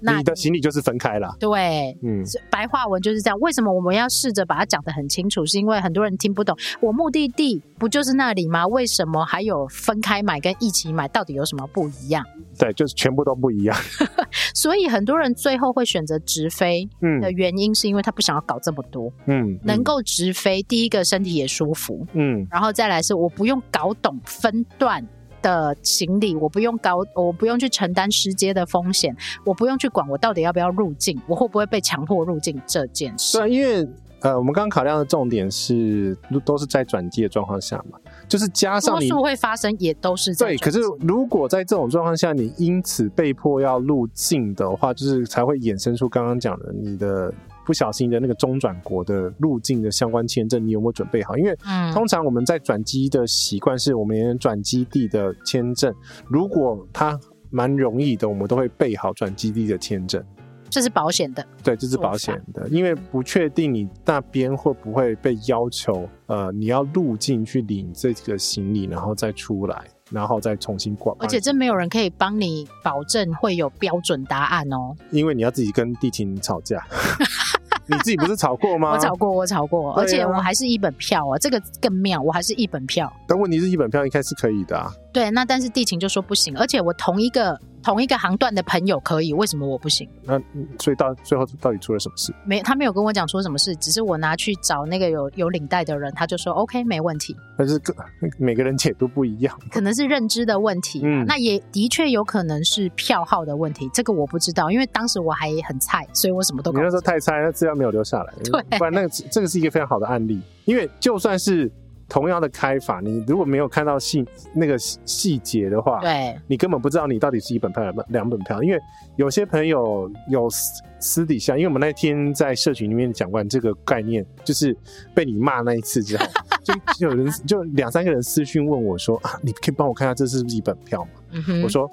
那你，的行李就是分开了。对，嗯，白话文就是这样。为什么我们要试着把它讲得很清楚？是因为很多人听不懂。我目的地不就是那里吗？为什么还有分开买跟一起买？到底有什么不一样？对，就是全部都不一样。所以很多人最后会选择直飞，嗯，的原因是因为他不想要搞这么多，嗯，嗯，能够直飞，第一个身体也舒服，嗯，然后再来是我不用搞懂分段。的行李，我不用高，我不用去承担失接的风险，我不用去管我到底要不要入境，我会不会被强迫入境这件事。对，因为呃，我们刚刚考量的重点是都是在转机的状况下嘛，就是加上你多数会发生，也都是在对。可是如果在这种状况下，你因此被迫要入境的话，就是才会衍生出刚刚讲的你的。不小心的那个中转国的入境的相关签证，你有没有准备好？因为通常我们在转机的习惯是，我们连转基地的签证，如果它蛮容易的，我们都会备好转基地的签证。这是保险的，对，这是保险的，因为不确定你那边会不会被要求，呃，你要入境去领这个行李，然后再出来，然后再重新挂。而且这没有人可以帮你保证会有标准答案哦，因为你要自己跟地勤吵架。你自己不是炒过吗？我炒过，我炒过，啊而且我还是一本票啊，这个更妙，我还是一本票。但问题是一本票应该是可以的啊。对，那但是地勤就说不行，而且我同一个同一个航段的朋友可以，为什么我不行？那所以到最后到底出了什么事？没，他没有跟我讲出什么事，只是我拿去找那个有有领带的人，他就说 OK 没问题，但是个每个人解读不一样。可能是认知的问题，嗯那也的确有可能是票号的问题，这个我不知道，因为当时我还很菜，所以我什么都你搞不清那时候太菜，那资料没有留下来。对不然那个这个是一个非常好的案例，因为就算是同样的开法，你如果没有看到细那个细细节的话，对，你根本不知道你到底是一本票两本两本票，因为有些朋友有私私底下，因为我们那天在社群里面讲完这个概念，就是被你骂那一次之后，就就有人就两三个人私讯问我说啊，你可以帮我看一下这是不是一本票吗？嗯哼，我说。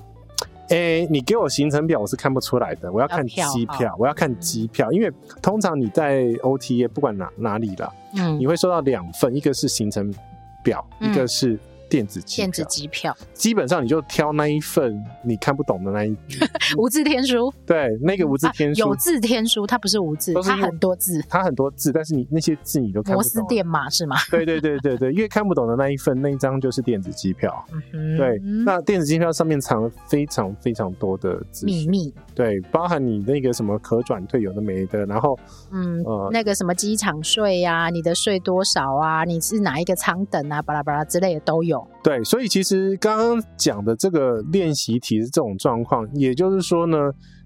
哎、欸，你给我行程表，我是看不出来的。我要看机要票我要看机票，因为通常你在 OTA 不管哪哪里啦，嗯。你会收到两份，一个是行程表，嗯。一个是电子。电子机票，基本上你就挑那一份你看不懂的那一，无字天书，对，那个无字天书，啊有字天书，它不是无字，它很多字，它很多字，但是你那些字你都看不懂。摩斯电码是吗？对对对对对，因为看不懂的那一份那一张就是电子机票。嗯对，那电子机票上面藏了非常非常多的秘密，对，包含你那个什么可转退有的没的，然后嗯，呃那个什么机场税呀，你的税多少啊？你是哪一个舱等啊？巴拉巴拉之类的都有。对，所以其实刚刚讲的这个练习题是这种状况，也就是说呢，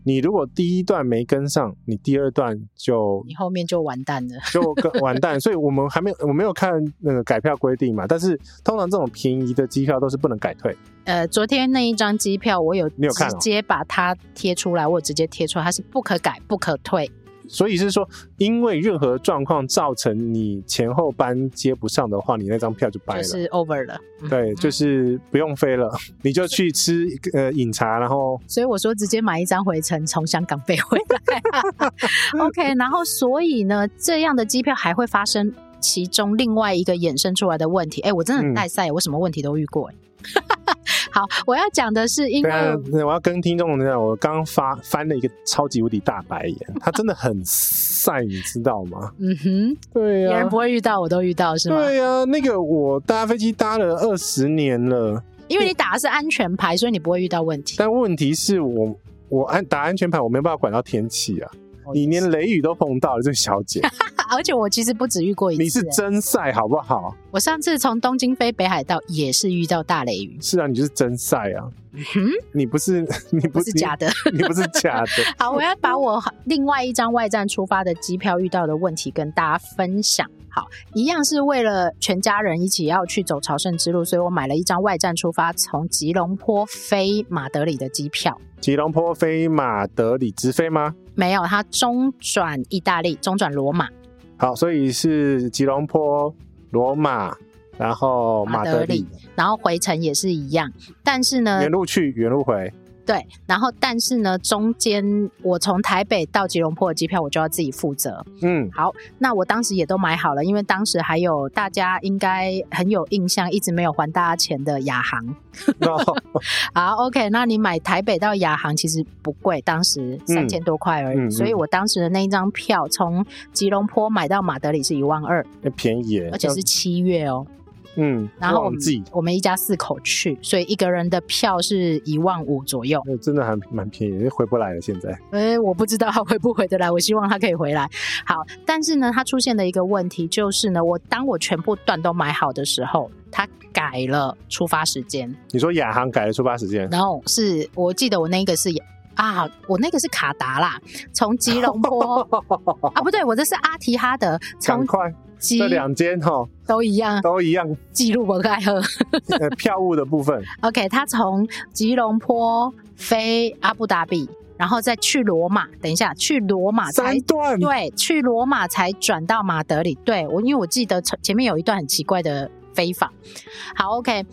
你如果第一段没跟上，你第二段就你后面就完蛋了。就跟完蛋。所以我们还没有我没有看那个改票规定嘛，但是通常这种便宜的机票都是不能改退。呃，昨天那一张机票我有你有看哦直接把它贴出来，我直接贴出来，它是不可改、不可退。所以是说，因为任何状况造成你前后班接不上的话，你那张票就掰了。就是 over 了。嗯对，就是不用飞了，你就去吃呃饮茶，然后所以我说直接买一张回程，从香港飞回来。OK，然后所以呢，这样的机票还会发生其中另外一个衍生出来的问题。哎，我真的很带赛，我什么问题都遇过。哎，好，我要讲的是，因为啊，我要跟听众讲，我刚刚发翻了一个超级无敌大白眼，他真的很晒，你知道吗？嗯哼，对呀、别人不会遇到，我都遇到是吗？对呀、那个我搭飞机搭了二十年了，因为你打的是安全牌，所以你不会遇到问题。但问题是我我安打安全牌，我没办法管到天气啊。你连雷雨都碰到了，这小姐，而且我其实不止遇过一次。你是真晒好不好？我上次从东京飞北海道也是遇到大雷雨。是啊，你就是真晒啊。嗯，你不是你不不是假的，你，你不是假的。好，我要把我另外一张外站出发的机票遇到的问题跟大家分享。好，一样是为了全家人一起要去走朝圣之路，所以我买了一张外站出发从吉隆坡飞马德里的机票。吉隆坡飞马德里直飞吗？没有，它中转意大利，中转罗马。好，所以是吉隆坡、罗马，然后马德里，然后回程也是一样，但是呢，原路去，原路回。对，然后但是呢，中间我从台北到吉隆坡的机票我就要自己负责。嗯，好，那我当时也都买好了，因为当时还有大家应该很有印象，一直没有还大家钱的亚航。好，OK，那你买台北到亚航其实不贵，当时三千多块而已，嗯嗯嗯所以我当时的那一张票从吉隆坡买到马德里是一万二，便宜耶，而且是七月哦。嗯，然后我们旺季我们一家四口去，所以一个人的票是一万五左右。那真的还蛮便宜，回不来了。现在，哎，我不知道他回不回得来，我希望他可以回来。好，但是呢，他出现的一个问题就是呢，我当我全部段都买好的时候，他改了出发时间。你说亚航改了出发时间，然后是我记得我那个是啊，我那个是卡达啦，从吉隆坡 啊，不对，我这是阿提哈德，从这两间哈都一样，都一样，记录不开喝。呃，票务的部分 OK，他从吉隆坡飞阿布达比，然后再去罗马。等一下，去罗马才对，去罗马才转到马德里。对我，因为我记得前面有一段很奇怪的飞法。好，OK，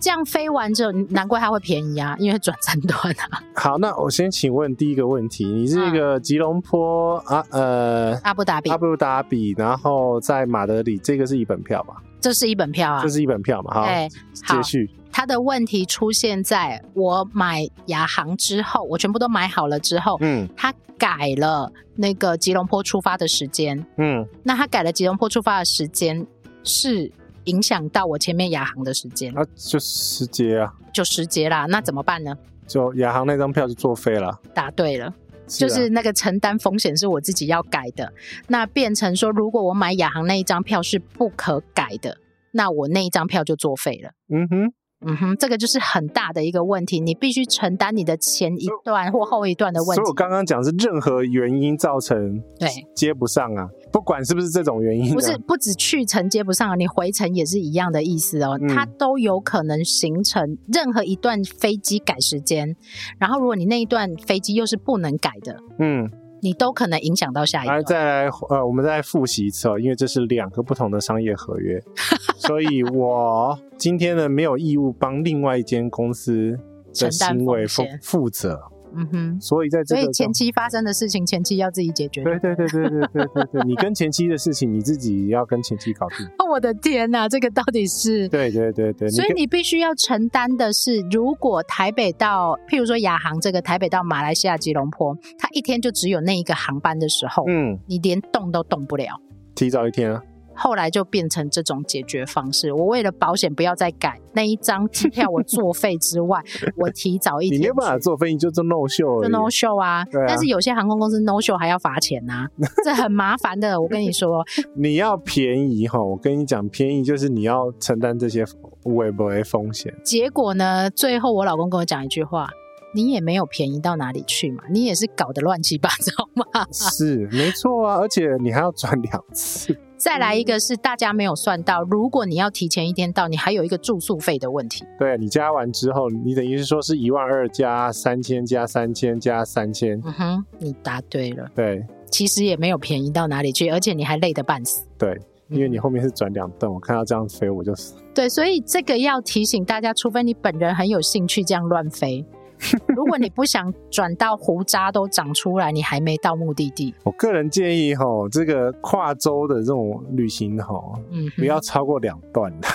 这样飞完之后，难怪它会便宜啊，因为转三段啊。好，那我先请问第一个问题，你是一个吉隆坡啊呃阿布达比阿布达比，然后在马德里，这个是一本票吧？这是一本票啊，这是一本票嘛？哈，对，接续。他的问题出现在我买亚航之后，我全部都买好了之后，嗯，他改了那个吉隆坡出发的时间，嗯，那他改了吉隆坡出发的时间，是影响到我前面亚航的时间，啊，就失节啊，就失节啦，那怎么办呢？就亚航那张票就作废了。答对了，是啊，就是那个承担风险是我自己要改的，那变成说，如果我买亚航那一张票是不可改的，那我那一张票就作废了。嗯哼。嗯哼，这个就是很大的一个问题，你必须承担你的前一段或后一段的问题。所以我刚刚讲是任何原因造成对接不上啊，不管是不是这种原因，不是不止去程接不上啊，你回程也是一样的意思哦，嗯，它都有可能形成任何一段飞机改时间，然后如果你那一段飞机又是不能改的，嗯。你都可能影响到下一个。再来，呃，我们再来复习一次哦，因为这是两个不同的商业合约，所以我今天呢没有义务帮另外一间公司的行为负负责。嗯哼，所以在这个，所以前期发生的事情，前期要自己解决。对对对对对对对对，你跟前期的事情，你自己要跟前期搞定。哦，我的天哪，这个到底是？对对对对，所以你必须要承担的是，如果台北到，譬如说亚航这个台北到马来西亚吉隆坡，它一天就只有那一个航班的时候，嗯，你连动都动不了。提早一天啊。后来就变成这种解决方式。我为了保险不要再改那一张机票，我作废之外，我提早一天。你没有办法作废，你就做 no show，就 no show 啊。啊但是有些航空公司 no show 还要罚钱呐、啊，这很麻烦的。我跟你说，你要便宜哈，我跟你讲，便宜就是你要承担这些会不会风险。结果呢，最后我老公跟我讲一句话：你也没有便宜到哪里去嘛，你也是搞得乱七八糟嘛。是没错啊，而且你还要转两次。再来一个是大家没有算到，如果你要提前一天到，你还有一个住宿费的问题。对，你加完之后，你等于是说是一万二加三千加三千加三千。嗯哼，你答对了。对，其实也没有便宜到哪里去，而且你还累得半死。对，因为你后面是转两顿，我看到这样飞我就死。对，所以这个要提醒大家，除非你本人很有兴趣这样乱飞。如果你不想转到胡渣都长出来，你还没到目的地。我个人建议哈，这个跨州的这种旅行哈，嗯，不要超过两段的。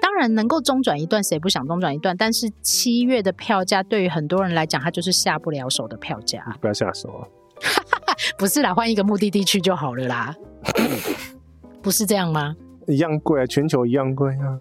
当然能够中转一段，谁不想中转一段？但是七月的票价对于很多人来讲，它就是下不了手的票价。不要下手啊！不是啦，换一个目的地去就好了啦。不是这样吗？一样贵啊，全球一样贵啊。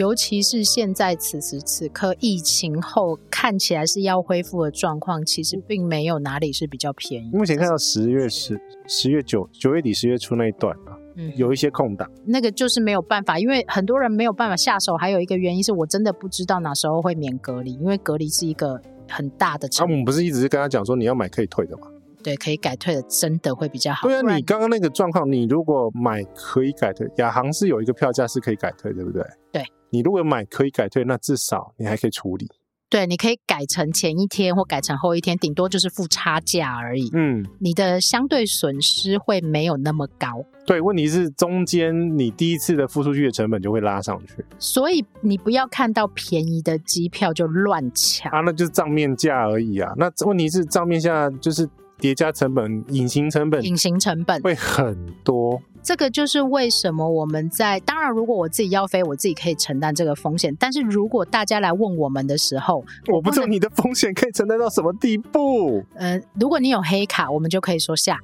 尤其是现在此时此刻，疫情后看起来是要恢复的状况，其实并没有哪里是比较便宜。目前看到十月十十月九九月底十月初那一段啊，嗯，有一些空档，那个就是没有办法，因为很多人没有办法下手。还有一个原因是我真的不知道哪时候会免隔离，因为隔离是一个很大的。他们不是一直是跟他讲说你要买可以退的吗？对，可以改退的，真的会比较好。对啊，你刚刚那个状况，你如果买可以改退，亚航是有一个票价是可以改退，对不对？对。你如果买可以改退，那至少你还可以处理。对，你可以改成前一天或改成后一天，顶多就是付差价而已。嗯，你的相对损失会没有那么高。对，问题是中间你第一次的付出去的成本就会拉上去。所以你不要看到便宜的机票就乱抢啊，那就是账面价而已啊。那问题是账面价就是。叠加成本、隐形成本、隐形成本会很多。这个就是为什么我们在当然，如果我自己要飞，我自己可以承担这个风险。但是如果大家来问我们的时候，我不知道你的风险可以承担到什么地步。呃，如果你有黑卡，我们就可以说下。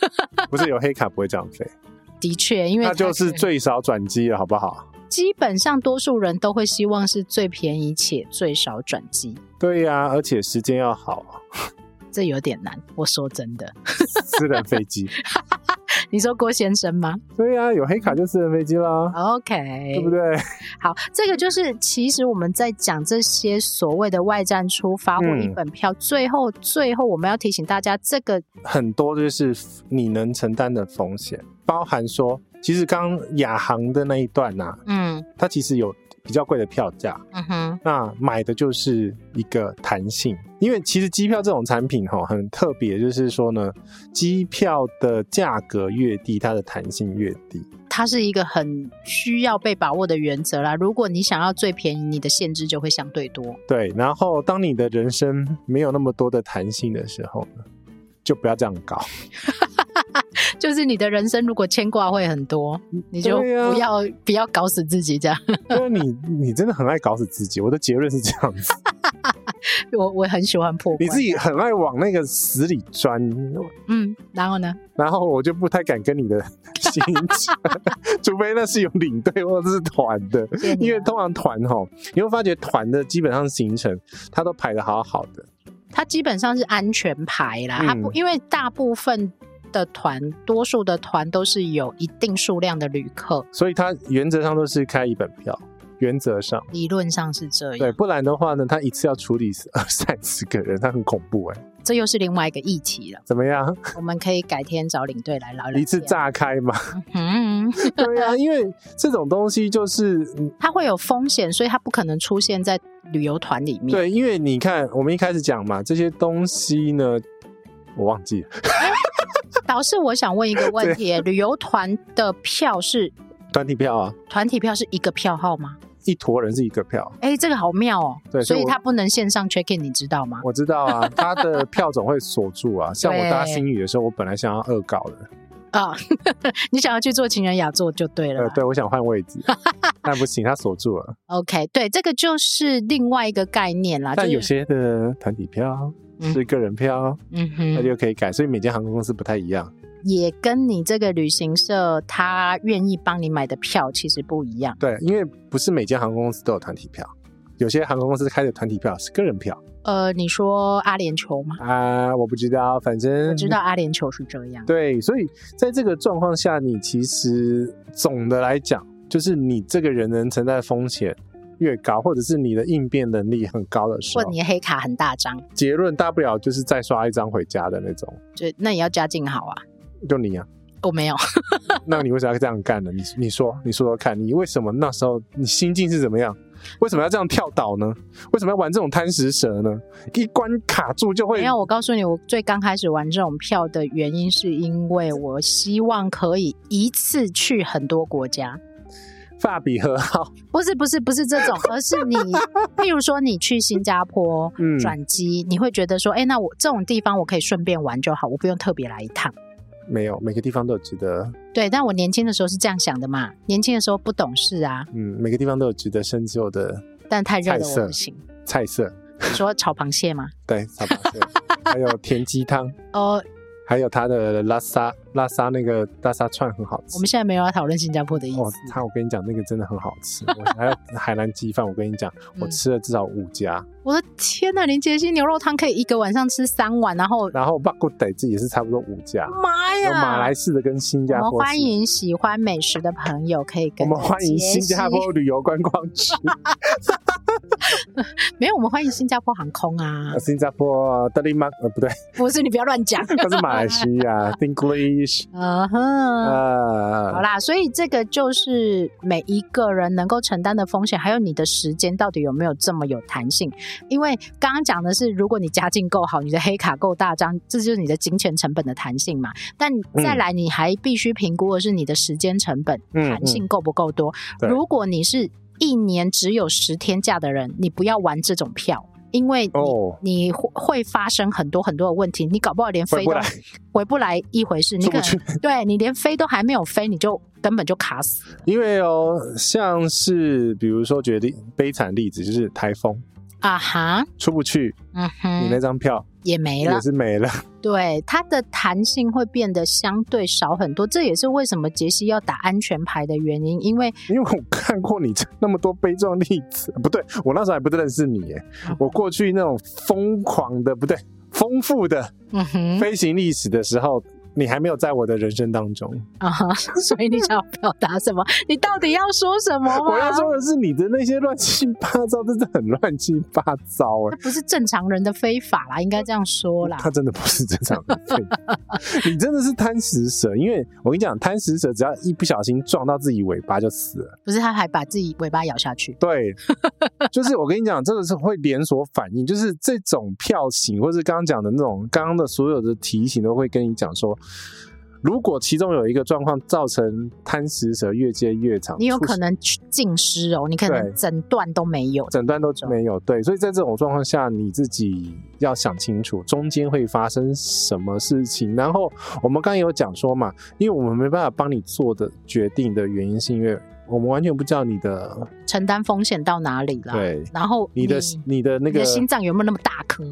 不是有黑卡不会这样飞。的确，因为那就是最少转机了，好不好？基本上多数人都会希望是最便宜且最少转机。对呀、啊，而且时间要好。这有点难，我说真的。私人飞机，你说郭先生吗？对呀、啊，有黑卡就私人飞机啦。OK，对不对？好，这个就是其实我们在讲这些所谓的外站出发或一本票，嗯、最后最后我们要提醒大家，这个很多就是你能承担的风险，包含说，其实刚亚航的那一段呐、啊，嗯，它其实有。比较贵的票价，嗯哼，那买的就是一个弹性，因为其实机票这种产品哈很特别，就是说呢，机票的价格越低，它的弹性越低，它是一个很需要被把握的原则啦。如果你想要最便宜，你的限制就会相对多。对，然后当你的人生没有那么多的弹性的时候呢，就不要这样搞。就是你的人生如果牵挂会很多，你就不要、啊、不要搞死自己这样。因为你你真的很爱搞死自己，我的结论是这样子。我我很喜欢破，你自己很爱往那个死里钻。嗯，然后呢？然后我就不太敢跟你的行程，除非那是有领队或者是团的，因为通常团哈，你会发觉团的基本上行程它都排的好好的，它基本上是安全排啦，它不、嗯、因为大部分的团，多数的团都是有一定数量的旅客，所以它原则上都是开一本票。原则上，理论上是这样。对，不然的话呢，他一次要处理二三十个人，他很恐怖哎。这又是另外一个议题了。怎么样？我们可以改天找领队来聊聊。一次炸开嘛？嗯，对啊，因为这种东西就是它会有风险，所以它不可能出现在旅游团里面。对，因为你看，我们一开始讲嘛，这些东西呢，我忘记了。导师，我想问一个问题：旅游团的票是团体票啊？团体票是一个票号吗？一坨人是一个票，哎、欸，这个好妙哦。对，所以他不能线上 check in，你知道吗？我知道啊，他的票总会锁住啊。像我搭星宇的时候，我本来想要恶搞的啊，你想要去做情人雅座就对了。呃，对，我想换位置，但不行，他锁住了。OK，对，这个就是另外一个概念啦。但有些的团体票是个人票，嗯哼，那就可以改，所以每间航空公司不太一样。也跟你这个旅行社他愿意帮你买的票其实不一样。对，因为不是每间航空公司都有团体票，有些航空公司开的团体票是个人票。呃，你说阿联酋吗？啊，我不知道，反正我知道阿联酋是这样。对，所以在这个状况下，你其实总的来讲，就是你这个人能承担的风险越高，或者是你的应变能力很高的时候，或你的黑卡很大张，结论大不了就是再刷一张回家的那种。就那也要家境好啊。就你呀、啊，我没有。那你为什么要这样干呢？你你说，你说说看，你为什么那时候你心境是怎么样？为什么要这样跳岛呢？为什么要玩这种贪食蛇呢？一关卡住就会。没有，我告诉你，我最刚开始玩这种票的原因，是因为我希望可以一次去很多国家。法比和好？不是不是不是这种，而是你，譬如说你去新加坡转机，嗯、你会觉得说，哎、欸，那我这种地方我可以顺便玩就好，我不用特别来一趟。没有，每个地方都有值得。对，但我年轻的时候是这样想的嘛，年轻的时候不懂事啊。嗯，每个地方都有值得深究的。但太热了，我不行。菜色，你说炒螃蟹吗？对，炒螃蟹，还有甜鸡汤。哦。还有它的拉沙拉萨那个拉沙串很好吃。我们现在没有要讨论新加坡的意思。哦，他我跟你讲，那个真的很好吃。我还有 海南鸡饭，我跟你讲，我吃了至少五家。嗯、我的天呐，林杰西牛肉汤可以一个晚上吃三碗，然后然后巴古德这也是差不多五家。妈呀！有马来式的跟新加坡。我们欢迎喜欢美食的朋友可以跟我们欢迎新加坡旅游观光局。没有，我们欢迎新加坡航空啊。新加坡德里马呃不对，不是你不要乱讲，他是马来西亚嗯哼，好啦，所以这个就是每一个人能够承担的风险，还有你的时间到底有没有这么有弹性？因为刚刚讲的是，如果你家境够好，你的黑卡够大张，这就是你的金钱成本的弹性嘛。但再来，你还必须评估的是你的时间成本弹性够不够多。如果你是一年只有十天假的人，你不要玩这种票，因为你、oh. 你会会发生很多很多的问题，你搞不好连飞都回不来，回不来一回事。你可能对你连飞都还没有飞，你就根本就卡死。因为哦，像是比如说举例悲惨例子，就是台风啊哈，出不去，嗯哼，你那张票。也没了，也是没了。对，它的弹性会变得相对少很多，这也是为什么杰西要打安全牌的原因。因为，因为我看过你那么多悲壮例子，不对，我那时候还不认识你耶。嗯、我过去那种疯狂的，不对，丰富的飞行历史的时候。你还没有在我的人生当中啊，uh huh, 所以你想要表达什么？你到底要说什么？我要说的是你的那些乱七八糟，真的很乱七八糟哎！这不是正常人的非法啦，应该这样说啦。他真的不是正常人的非法，你真的是贪食蛇。因为我跟你讲，贪食蛇只要一不小心撞到自己尾巴就死了。不是，他还把自己尾巴咬下去。对，就是我跟你讲，这个是会连锁反应，就是这种票型，或是刚刚讲的那种，刚刚的所有的提醒都会跟你讲说。如果其中有一个状况造成贪食蛇越接越长，你有可能浸湿哦，你可能整段都没有，整段都没有。对，所以在这种状况下，你自己要想清楚中间会发生什么事情。然后我们刚刚有讲说嘛，因为我们没办法帮你做的决定的原因，是因为我们完全不知道你的承担风险到哪里了。对，然后你的你的那个心脏有没有那么大颗？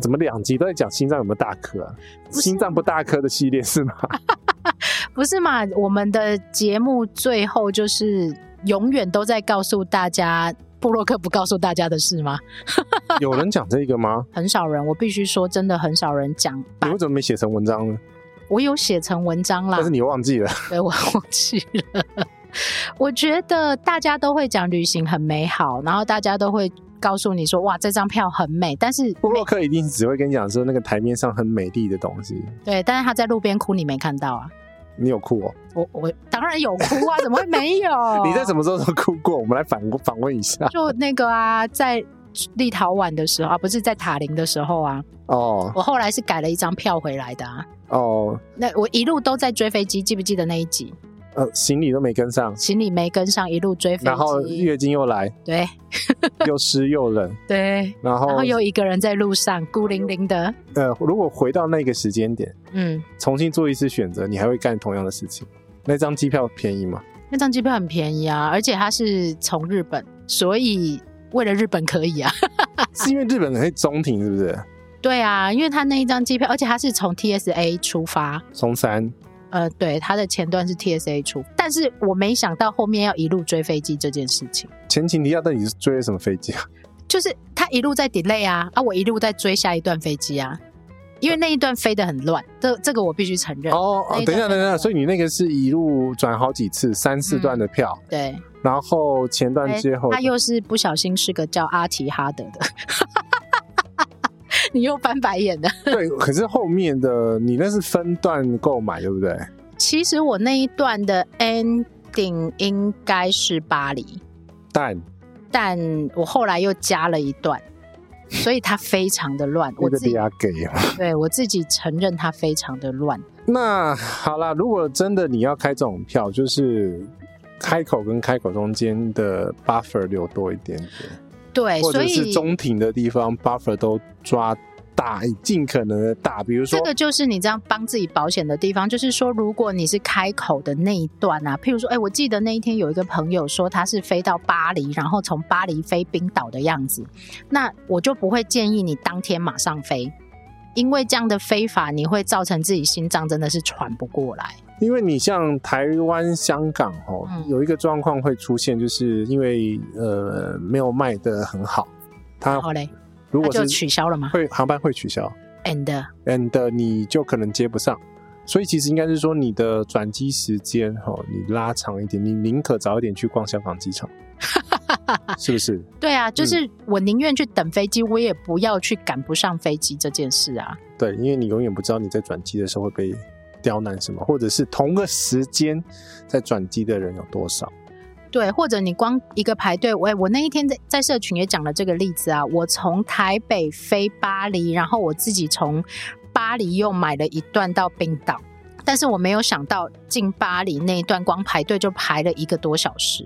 怎么两集都在讲心脏有没有大颗啊？心脏不大颗的系列是吗？不是嘛？我们的节目最后就是永远都在告诉大家布洛克不告诉大家的事吗？有人讲这个吗？很少人，我必须说，真的很少人讲。你为什么没写成文章呢？我有写成文章啦，但是你忘记了。对，我忘记了。我觉得大家都会讲旅行很美好，然后大家都会。告诉你说哇，这张票很美，但是布洛克一定只会跟你讲说那个台面上很美丽的东西。对，但是他在路边哭，你没看到啊？你有哭哦？我我当然有哭啊，怎么会没有？你在什么时候都哭过？我们来反访问一下。就那个啊，在立陶宛的时候啊，不是在塔林的时候啊。哦。我后来是改了一张票回来的啊。哦。那我一路都在追飞机，记不记得那一集？呃，行李都没跟上，行李没跟上，一路追飞机，然后月经又来，对，又湿又冷，对，然后然后又一个人在路上孤零零的。呃，如果回到那个时间点，嗯，重新做一次选择，你还会干同样的事情？那张机票便宜吗？那张机票很便宜啊，而且它是从日本，所以为了日本可以啊，是因为日本可以中停是不是？对啊，因为他那一张机票，而且他是从 TSA 出发，松山。呃，对，他的前段是 TSA 出，但是我没想到后面要一路追飞机这件事情。前情提要，到底是追什么飞机啊？就是他一路在 delay 啊，啊，我一路在追下一段飞机啊，因为那一段飞得很乱，这这个我必须承认。哦哦，等一下，等一下，所以你那个是一路转好几次，三四段的票，嗯、对，然后前段之后，他又是不小心是个叫阿提哈德的。你又翻白眼了，对，可是后面的你那是分段购买，对不对？其实我那一段的 ending 应该是巴黎，但但我后来又加了一段，所以它非常的乱。我自己给，对我自己承认它非常的乱。那好啦，如果真的你要开这种票，就是开口跟开口中间的 buffer 留多一点点。对，或者是中庭的地方，buffer 都抓大，尽可能的大。比如说，这个就是你这样帮自己保险的地方，就是说，如果你是开口的那一段啊，譬如说，哎，我记得那一天有一个朋友说他是飞到巴黎，然后从巴黎飞冰岛的样子，那我就不会建议你当天马上飞，因为这样的飞法你会造成自己心脏真的是喘不过来。因为你像台湾、香港哦，嗯、有一个状况会出现，就是因为呃没有卖的很好，它好嘞，如果是就取消了吗？会航班会取消，and and 你就可能接不上，所以其实应该是说你的转机时间哦，你拉长一点，你宁可早一点去逛香港机场，是不是？对啊，就是我宁愿去等飞机，我也不要去赶不上飞机这件事啊。对，因为你永远不知道你在转机的时候会被。刁难什么，或者是同个时间在转机的人有多少？对，或者你光一个排队，我我那一天在在社群也讲了这个例子啊。我从台北飞巴黎，然后我自己从巴黎又买了一段到冰岛，但是我没有想到进巴黎那一段光排队就排了一个多小时。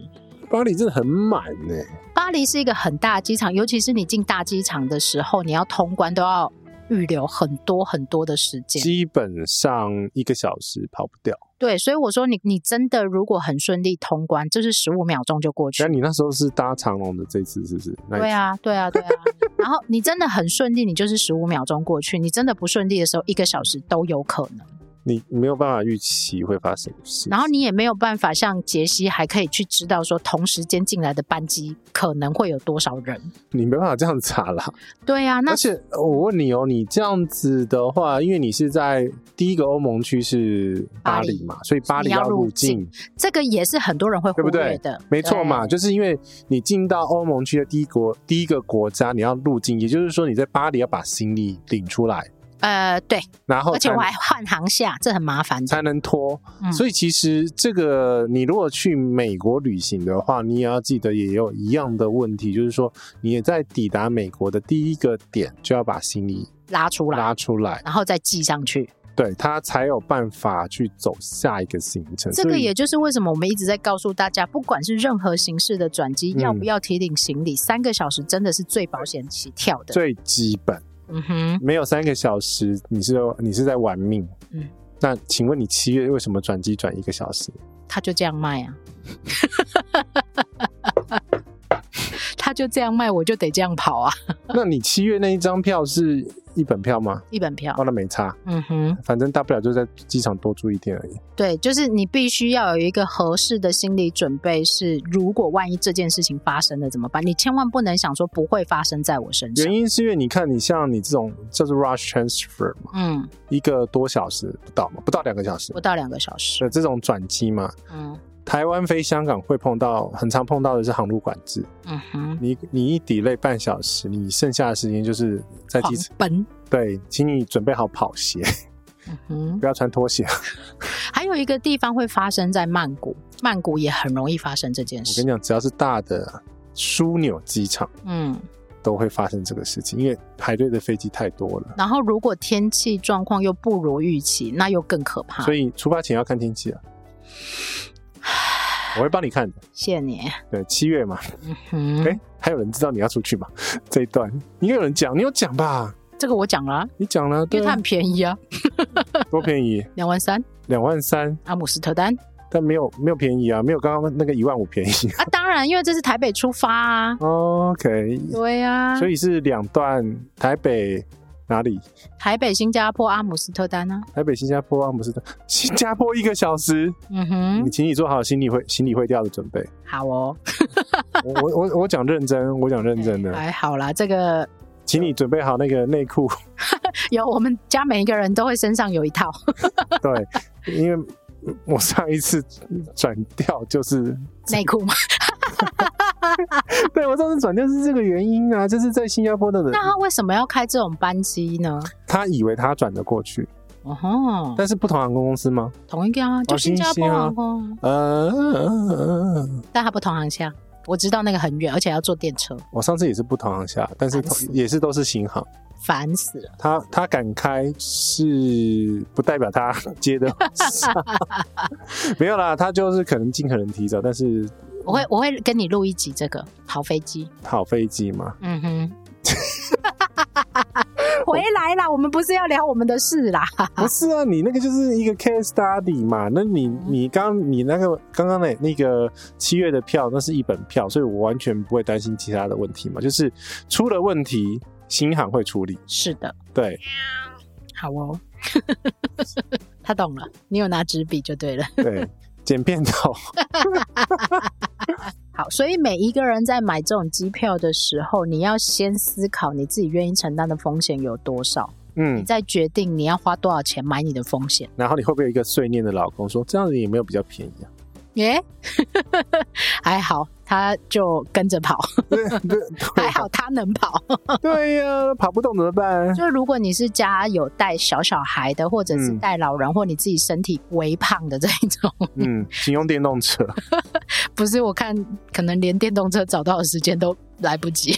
巴黎真的很满呢。巴黎是一个很大的机场，尤其是你进大机场的时候，你要通关都要。预留很多很多的时间，基本上一个小时跑不掉。对，所以我说你你真的如果很顺利通关，就是十五秒钟就过去。那你那时候是搭长龙的这次是不是？对啊，对啊，对啊。然后你真的很顺利，你就是十五秒钟过去；你真的不顺利的时候，一个小时都有可能。你没有办法预期会发生什么事，然后你也没有办法像杰西还可以去知道说同时间进来的班机可能会有多少人，你没办法这样查啦。对啊，那而且我问你哦，你这样子的话，因为你是在第一个欧盟区是巴黎嘛，黎，所以巴黎要入境，这个也是很多人会忽略的，对不对？没错嘛，就是因为你进到欧盟区的第一国第一个国家，你要入境，也就是说你在巴黎要把行李领出来。呃，对，然后而且我还换航下，这很麻烦，才能拖。嗯、所以其实这个，你如果去美国旅行的话，你也要记得也有一样的问题，就是说你也在抵达美国的第一个点就要把行李拉出来，拉出来，然后再寄上去。对，他才有办法去走下一个行程。这个也就是为什么我们一直在告诉大家，不管是任何形式的转机，嗯、要不要提领行李，三个小时真的是最保险起跳的，最基本。嗯哼，没有三个小时，你是你是在玩命。嗯，那请问你七月为什么转机转一个小时？他就这样卖啊。他就这样卖，我就得这样跑啊。那你七月那一张票是一本票吗？一本票，哦，那没差。嗯哼，反正大不了就在机场多住一天而已。对，就是你必须要有一个合适的心理准备，是如果万一这件事情发生了怎么办？你千万不能想说不会发生在我身上。原因是因为你看，你像你这种叫做 rush transfer 嘛，嗯，一个多小时不到嘛，不到两个小时，不到两个小时的这种转机嘛，嗯。台湾飞香港会碰到，很常碰到的是航路管制。嗯哼，你你一 delay 半小时，你剩下的时间就是在机场奔。对，请你准备好跑鞋。嗯哼，不要穿拖鞋。还有一个地方会发生在曼谷，曼谷也很容易发生这件事。我跟你讲，只要是大的枢纽机场，嗯，都会发生这个事情，因为排队的飞机太多了。然后如果天气状况又不如预期，那又更可怕。所以出发前要看天气啊。我会帮你看的，谢谢你。对，七月嘛，哎，还有人知道你要出去吗？这一段应该有人讲，你有讲吧？这个我讲了，你讲了，因为它很便宜啊，多便宜？两万三，两万三，阿姆斯特丹，但没有没有便宜啊，没有刚刚那个一万五便宜啊。当然，因为这是台北出发啊。OK，对呀，所以是两段台北。哪里？台北、新加坡、阿姆斯特丹呢？台北、新加坡、阿姆斯特，新加坡一个小时。嗯哼，你请你做好心理会心理会掉的准备。好哦。我我我讲认真，我讲认真的。还好啦，这个，请你准备好那个内裤。有，我们家每一个人都会身上有一套。对，因为我上一次转掉就是内裤嘛。对，我上次转就是这个原因啊，就是在新加坡的人。那他为什么要开这种班机呢？他以为他转得过去。哦吼，但是不同航空公司吗？同一个啊，就新加坡航空。呃，但他不同航厦，我知道那个很远，而且要坐电车。我上次也是不同航厦，但是也是都是新航。烦死了！他他敢开是不代表他 接的 没有啦，他就是可能尽可能提早，但是。我会我会跟你录一集这个好飞机，好飞机嘛？嗯哼，回来啦，我们不是要聊我们的事啦。不是啊，你那个就是一个 case study 嘛。那你你刚你那个刚刚那那个七月的票，那是一本票，所以我完全不会担心其他的问题嘛。就是出了问题，新航会处理。是的，对，好哦。他懂了，你有拿纸笔就对了。对。剪片头，好，所以每一个人在买这种机票的时候，你要先思考你自己愿意承担的风险有多少，嗯，你再决定你要花多少钱买你的风险。然后你会不会有一个碎念的老公说，这样子有没有比较便宜啊？耶，还好。他就跟着跑，对 对，还好他能跑。对呀，跑不动怎么办？就如果你是家有带小小孩的，或者是带老人，或你自己身体微胖的这一种，嗯，请用电动车。不是，我看可能连电动车找到的时间都来不及。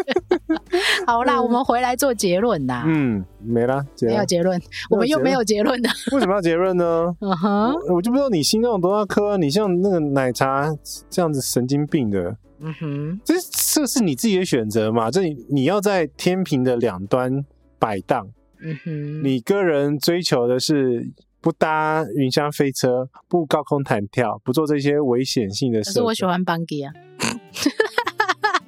好啦，我们回来做结论啦。嗯，没了，没有结论，我们又没有结论的。为什么要结论呢？嗯哼，我就不知道你心脏有多大颗，你像那个奶茶这样子。神经病的，嗯哼，这这是你自己的选择嘛？这你你要在天平的两端摆荡，嗯哼，你个人追求的是不搭云霄飞车，不高空弹跳，不做这些危险性的事。可是我喜欢班机啊，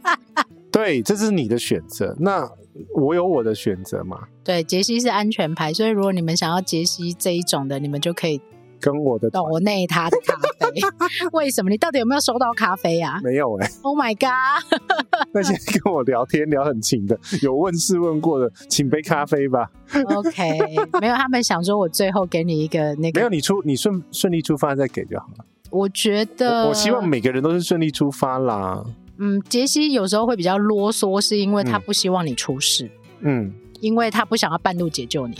对，这是你的选择。那我有我的选择嘛？对，杰西是安全牌，所以如果你们想要杰西这一种的，你们就可以。跟我的抖内他的咖啡，为什么？你到底有没有收到咖啡啊？没有哎、欸。Oh my god！那些跟我聊天聊很勤的，有问事问过的，请杯咖啡吧。OK，没有，他们想说我最后给你一个那个，没有，你出你顺顺利出发再给就好了。我觉得我，我希望每个人都是顺利出发啦。嗯，杰西有时候会比较啰嗦，是因为他不希望你出事。嗯，因为他不想要半路解救你。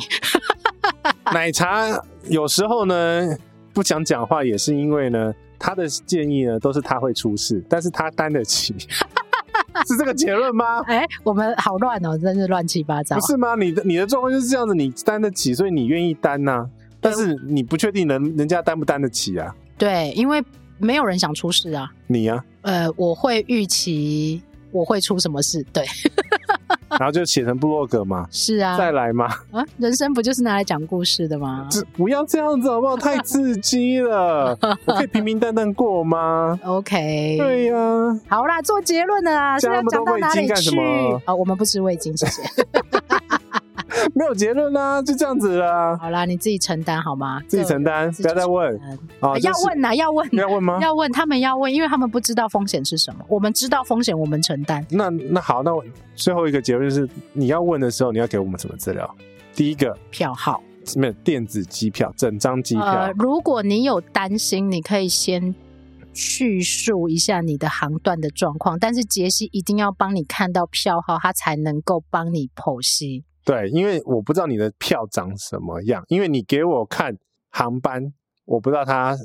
奶茶有时候呢不想讲话，也是因为呢他的建议呢都是他会出事，但是他担得起。是这个结论吗？哎，我们好乱哦，真是乱七八糟。不是吗？你的你的状况就是这样子，你担得起，所以你愿意担呐、啊。但是你不确定人人家担不担得起啊？对，因为没有人想出事啊。你呀、啊？呃，我会预期我会出什么事，对。然后就写成部落格嘛，是啊，再来嘛，啊，人生不就是拿来讲故事的吗？这不要这样子好不好？太刺激了，我可以平平淡淡过吗？OK，对呀、啊，好啦，做结论了啊，是要讲到哪里去？啊，我们不吃味精，谢谢。没有结论啦、啊，就这样子啦。好啦，你自己承担好吗？自己承担，不要再问。啊，要问呐，要问，要问吗？要问，他们要问，因为他们不知道风险是什么。我们知道风险，我们承担。那那好，那我最后一个结论就是，你要问的时候，你要给我们什么资料？第一个票号，没有电子机票，整张机票、呃。如果你有担心，你可以先叙述一下你的航段的状况，但是杰西一定要帮你看到票号，他才能够帮你剖析。对，因为我不知道你的票长什么样，因为你给我看航班，我不知道它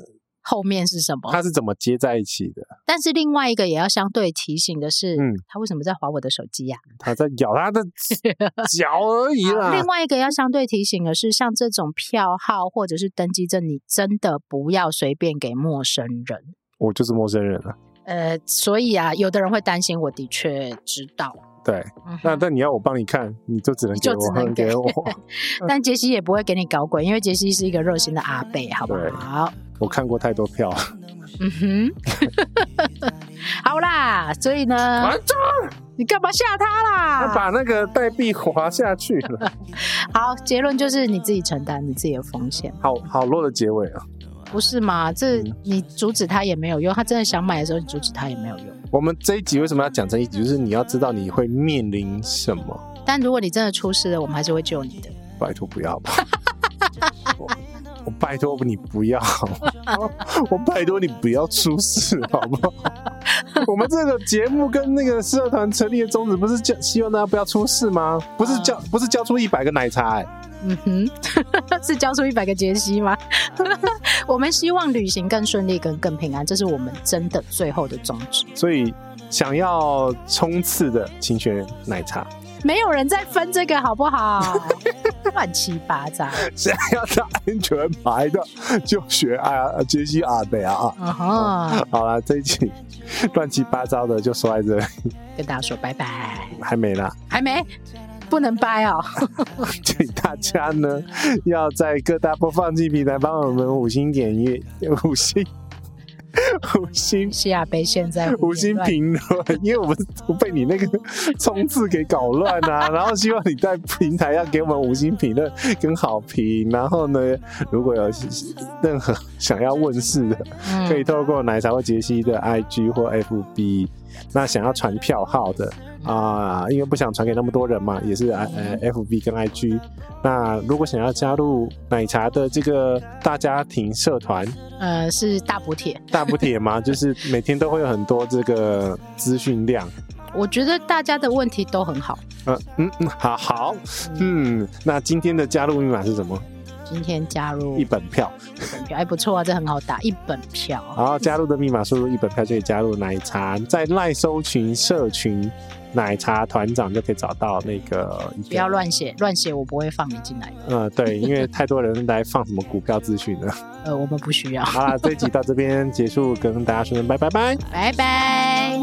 后面是什么，它是怎么接在一起的。但是另外一个也要相对提醒的是，嗯，他为什么在划我的手机呀、啊？他在咬他的 脚而已啦。另外一个要相对提醒的是，像这种票号或者是登机证，你真的不要随便给陌生人。我就是陌生人了。呃，所以啊，有的人会担心，我的确知道。对，那但你要我帮你看，你就只能给我，就只能给我。但杰西也不会给你搞鬼，因为杰西是一个热心的阿贝，好不好？我看过太多票。嗯 哼，好啦，所以呢，你干嘛吓他啦？他把那个代币滑下去了。好，结论就是你自己承担你自己的风险。好好弱的结尾啊。不是吗？这你阻止他也没有用，他真的想买的时候，你阻止他也没有用。我们这一集为什么要讲这一集？就是你要知道你会面临什么。但如果你真的出事了，我们还是会救你的。拜托不要吧！我，拜托你不要，我拜托你不要出事，好不好？我们这个节目跟那个社团成立的宗旨不是叫希望大家不要出事吗？不是叫不是交出一百个奶茶、欸？嗯哼，是交出一百个杰西吗？我们希望旅行更顺利，跟更平安，这是我们真的最后的宗旨。所以，想要冲刺的，请选奶茶。没有人在分这个，好不好？乱七八糟。想要打安全牌的，就学啊杰西阿北啊啊！好了，这一期乱七八糟的就说在这里，跟大家说拜拜。还没啦，还没。不能掰哦！请大家呢，要在各大播放器平台帮我们五星点阅，五星五星。西亚杯现在五星评论，因为我们不被你那个 冲刺给搞乱啊。然后希望你在平台要给我们五星评论跟好评。然后呢，如果有任何想要问事的，可以透过奶茶或杰西的 IG 或 FB。那想要传票号的啊、呃，因为不想传给那么多人嘛，也是呃 FB 跟 IG。那如果想要加入奶茶的这个大家庭社团，呃，是大补帖，大补帖吗？就是每天都会有很多这个资讯量。我觉得大家的问题都很好。呃、嗯嗯，好好，嗯，那今天的加入密码是什么？今天加入一本票，一本票，哎，不错啊，这很好打，一本票。好，加入的密码输入一本票就可以加入奶茶，在赖搜群社群奶茶团长就可以找到那个。不要乱写，乱写我不会放你进来。嗯，对，因为太多人来放什么股票资讯了。呃，我们不需要。好了，这一集到这边结束，跟大家说声拜拜拜，拜拜。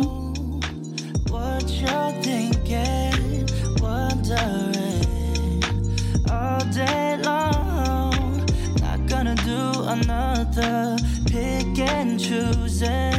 Another pick and choosing